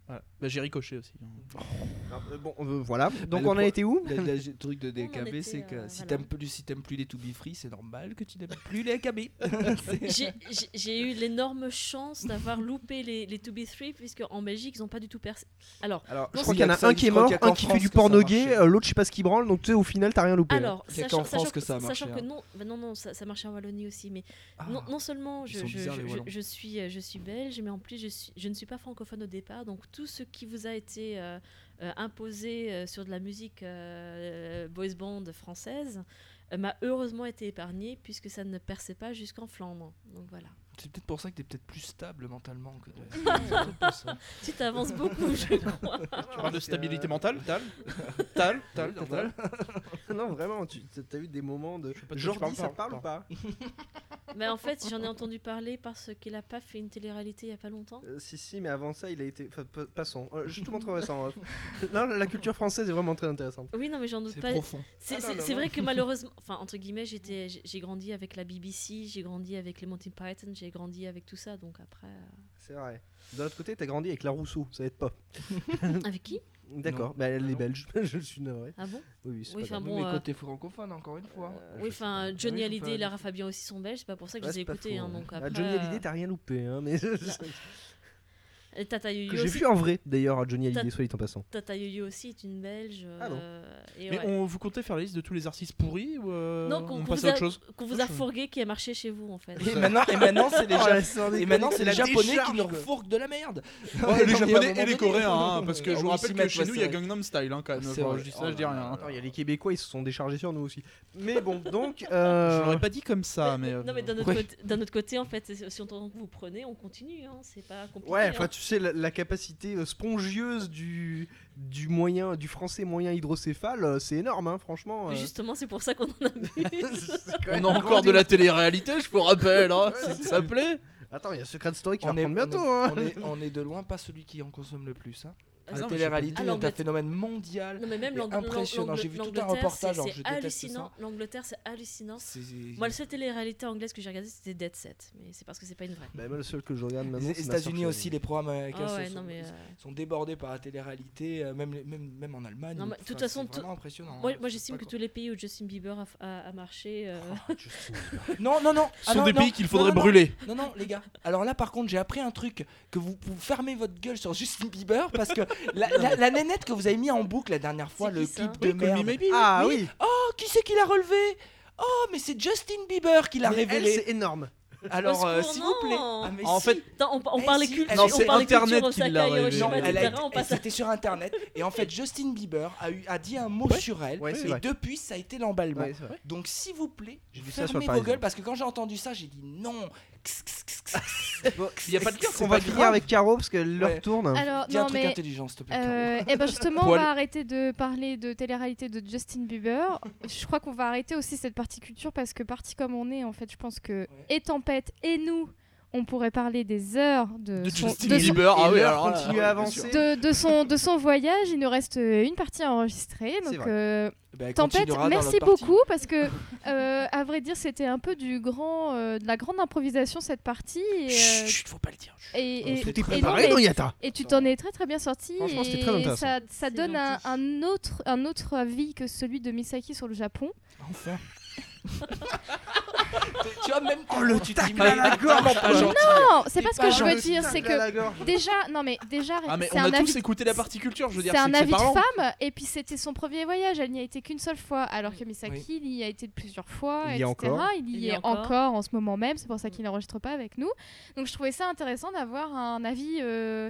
Voilà. Bah, j'ai ricoché aussi. Euh, bon, euh, voilà. Donc le on a été où Le, truc de DKB, c'est que euh, si voilà. t'aimes plus, si t'aimes plus les To Be Free, c'est normal que tu n'aimes plus les AKB. C'est- J'ai- eu l'énorme chance d'avoir loupé les, les To Be Three, puisque en Belgique, ils n'ont pas du tout percé. Alors, Alors, je crois il qu'il y en a un qui est mort, un qui fait du porno gay, l'autre je sais pas ce qui branle, donc tu sais au final t'as rien loupé. alors sachant, qu'en France sachant que ça a sachant que hein. non, bah non, non, ça, ça marchait en Wallonie aussi, mais Ah. non, non seulement je, suis, je suis belge, mais en plus je ne suis pas francophone au départ, donc tout ce qui vous a été euh, euh, imposé euh, sur de la musique euh, boys band française m'a heureusement été épargné puisque ça ne perçait pas jusqu'en Flandre. Donc voilà. C'est peut-être pour ça que t'es peut-être plus stable mentalement que de. Tu t'avances beaucoup, je crois. Tu parles de stabilité mentale Tal Tal Tal Oui, Tal non, vraiment, tu as eu des moments de. tu Jordi, parles, ça parle, ou pas Mais en fait, j'en ai entendu parler parce qu'il a pas fait une télé-réalité il y a pas longtemps. Euh, Si, si, mais avant ça, il a été. Enfin, pa- passons. Euh, je te montrerai ça. en- non, la culture française est vraiment très intéressante. Oui, non, mais j'en doute C'est pas. profond. C'est Ah vrai que malheureusement, enfin entre guillemets, j'ai grandi avec la BBC, j'ai grandi avec les Monty Python, j'ai grandi avec tout ça, donc après, euh, C'est vrai. De l'autre côté, t'as grandi avec la Rousseau, ça aide pas. avec qui? D'accord, Non. bah, elle Ah est non. belge, je suis navré. Ah bon? Oui, oui, c'est Oui, pas enfin grave. bon, mais euh, côté francophone, encore une fois. Euh, Oui, je sais enfin Johnny Oui, Hallyday enfin, et Lara Fabian aussi sont belges, c'est pas pour ça que Ouais, je les ai c'est pas écoutés. faux, hein, ouais. donc Ah, après, Johnny Hallyday, t'as rien loupé. Hein, mais... et Tata Yo-Yo que j'ai aussi, vu en vrai, d'ailleurs, Johnny Hallyday, soit dit en passant. Tata Yo-Yo aussi est une belge. Ah bon euh, et Mais ouais. on, vous comptez faire la liste de tous les artistes pourris ou euh, Non, qu'on on qu'on passe vous, à a- autre chose qu'on vous a Je- fourgué qui a marché chez vous en fait. Et maintenant, et maintenant c'est les, Oh, Ja- la sans et maintenant, c'est déconner, les la japonais qui nous quoi. refourquent de la merde. Ouais, les à japonais et les coréens, hein, parce que je vous rappelle que chez nous il y a. Gangnam Style hein, quand même. Je dis ça, je dis rien. Il y a les Québécois, ils se sont déchargés sur nous aussi. Mais bon, donc. euh, Je l'aurais pas dit comme ça, mais. euh, non mais d'un autre, côté, en fait, si on entend que vous prenez, on continue, hein, c'est pas compliqué. Ouais, hein. Tu sais, la, la capacité euh, spongieuse du, du moyen, du français moyen hydrocéphale, euh, c'est énorme, hein, franchement. euh. Justement, c'est pour ça qu'on en quand On a encore de la télé-réalité, je vous rappelle, hein, si ça plaît. Attends, il y a Secret Story qui va On est, reprendre bientôt. on, hein. est, on, est, on est de loin pas celui qui en consomme le plus. Hein. Ah, la télé-réalité est un phénomène mondial. Non mais même impressionnant, j'ai vu tout un reportage, c'est- alors c'est hallucinant. L'Angleterre, c'est hallucinant. Moi, la seule télé-réalité anglaise que j'ai regardée, c'était Dead Set, mais c'est parce que c'est pas une vraie. Bah, moi, le seul que je regarde maintenant. Les États-Unis aussi, les programmes américains Ah ouais, sont, euh, sont débordés par la télé-réalité, euh, même, les- même, même en Allemagne. Non, mais Enfin, toute façon, vraiment impressionnant. Moi, hein, moi j'estime que tous les pays où Justin Bieber a, a- a marché. euh, Oh, Justin Bieber. quoi. Non, non, non. Ce ah sont non, des non, pays qu'il faudrait brûler. Non, non, les gars. Alors là, par contre, j'ai appris un truc que vous, vous fermez votre gueule sur Justin Bieber parce que la, la, la nénette que vous avez mis en boucle la dernière fois, le clip de merde. Maybe. Ah Oui. oui, Oh, qui c'est qui l'a relevé Oh, mais c'est Justin Bieber qui l'a révélé. c'est énorme. Alors, euh, s'il vous plaît. Ah, mais En si. fait, Attends, on, on Eh, parlait si, culture, Non, on c'est Internet qui l'a révélé. C'était sur internet et en fait Justin Bieber a, eu, a dit un mot Ouais. sur elle Ouais, et vrai. depuis ça a été l'emballement. Ouais. Donc s'il vous plaît, fermez vos gueules parce que quand j'ai entendu ça j'ai dit non. Bon, Il y a pas de cœur, On va finir avec Caro parce qu'elle leur Ouais. tourne. Alors, Dis un non, truc mais. intelligent s'il te plaît. Euh, et ben justement, on va arrêter de parler de télé-réalité de Justin Bieber. Je crois qu'on va arrêter aussi cette partie culture parce que parti comme on est, en fait, je pense que et Tempête et nous, on pourrait parler des heures de, De son, Justin de son- Bieber, ah Et oui, l'heure alors là, continue ouais, à bien avancer. sûr. de, de son, de son voyage. Il nous reste euh, une partie à enregistrer. Donc, euh, elle Tempête, merci beaucoup parce que, euh, à vrai dire, c'était un peu du grand, euh, de la grande improvisation cette partie. Et, euh, Chut, faut pas le dire. et, et- non, préparé, mais-. Et tu t'en es très très bien sorti. Franchement, c'était et très. Ça, donne un autre, un autre avis que celui de Misaki sur le Japon. Enfin. tu vois même Oh, le tu tacle t'imagines à la gorge, pas quoi. gentil. Non, c'est pas ce que je veux dire. C'est que déjà, non mais déjà, Ah, mais c'est on un a avis. tous écouté la partie culture, je veux dire. C'est un avis de femme, et puis c'était son premier voyage. Elle n'y a été qu'une seule fois, alors que Misaki il y a été plusieurs fois, Il y etc. encore. Il y, Il y est est encore. encore. en ce moment même. C'est pour ça qu'il n'enregistre pas avec nous. Donc je trouvais ça intéressant d'avoir un avis euh,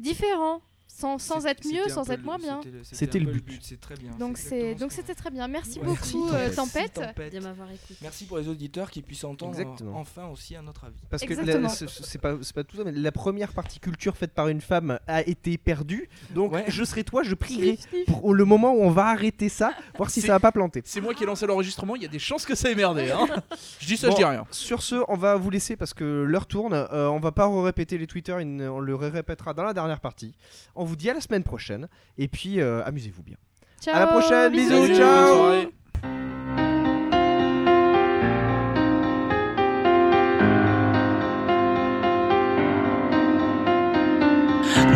différent, sans, sans être mieux, sans être moins bien. c'était le but. C'est très bien. Donc c'est donc c'était très bien. Merci beaucoup Merci, euh, Tempête. Tempête. de m'avoir écouté. Merci pour les auditeurs qui puissent entendre Exactement. euh, enfin aussi un autre avis. Parce que Exactement. c'est pas, c'est pas tout ça, mais la première partie culture faite par une femme a été perdue. Donc Ouais. je serai toi, je prierai pour le moment où on va arrêter ça, voir si ça va pas planter. C'est moi qui ai lancé l'enregistrement, il y a des chances que ça ait merdé. Hein. je dis ça, Bon. je dis rien. Sur ce, on va vous laisser parce que l'heure tourne. Euh, on va pas répéter les Twitter, on le répétera dans la dernière partie. On vous dit à la semaine prochaine. Et puis euh, amusez-vous bien. Ciao, À la prochaine, bisous, ciao.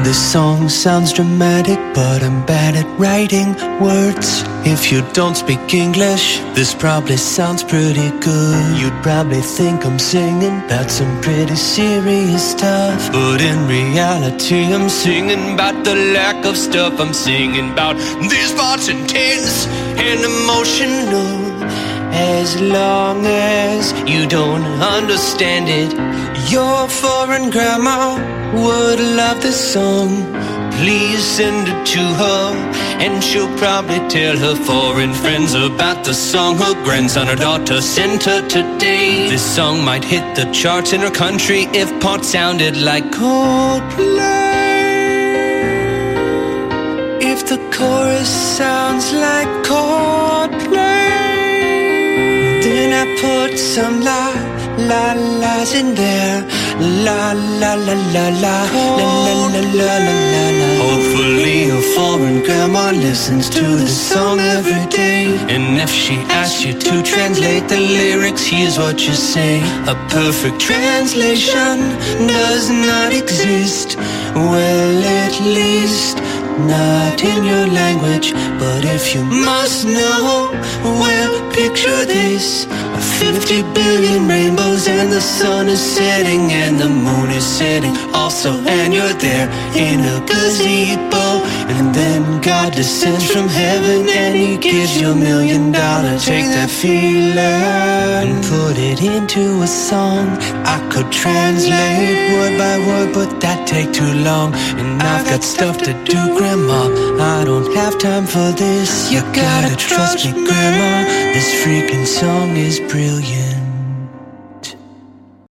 This song sounds dramatic, but I'm bad at writing words. If you don't speak English, this probably sounds pretty good. You'd probably think I'm singing about some pretty serious stuff. But in reality, I'm singing about the lack of stuff. I'm singing about these parts intense and emotional. As long as you don't understand it, your foreign grandma would love this song. Please send it to her, and she'll probably tell her foreign friends about the song her grandson or daughter sent her today. This song might hit the charts in her country if parts sounded like Coldplay. If the chorus sounds like Coldplay. Then I put some la la la's in there. La la la la la la la la la la la. Hopefully your foreign grandma listens to the song every day. And if she asks you to translate the lyrics, here's what you say. A perfect translation does not exist. Well, at least not in your language. But if you must know, well, picture this 50 billion rainbows, and the sun is setting, and the moon is setting also. And you're there in a gazebo, and then God descends from heaven and He gives you a million dollars. Take that feeling and put it into a song. I could translate word by word, but that take too long. And I've got stuff to do, Grandma. I don't have time for this. You gotta trust me, Grandma. This freaking song is brilliant.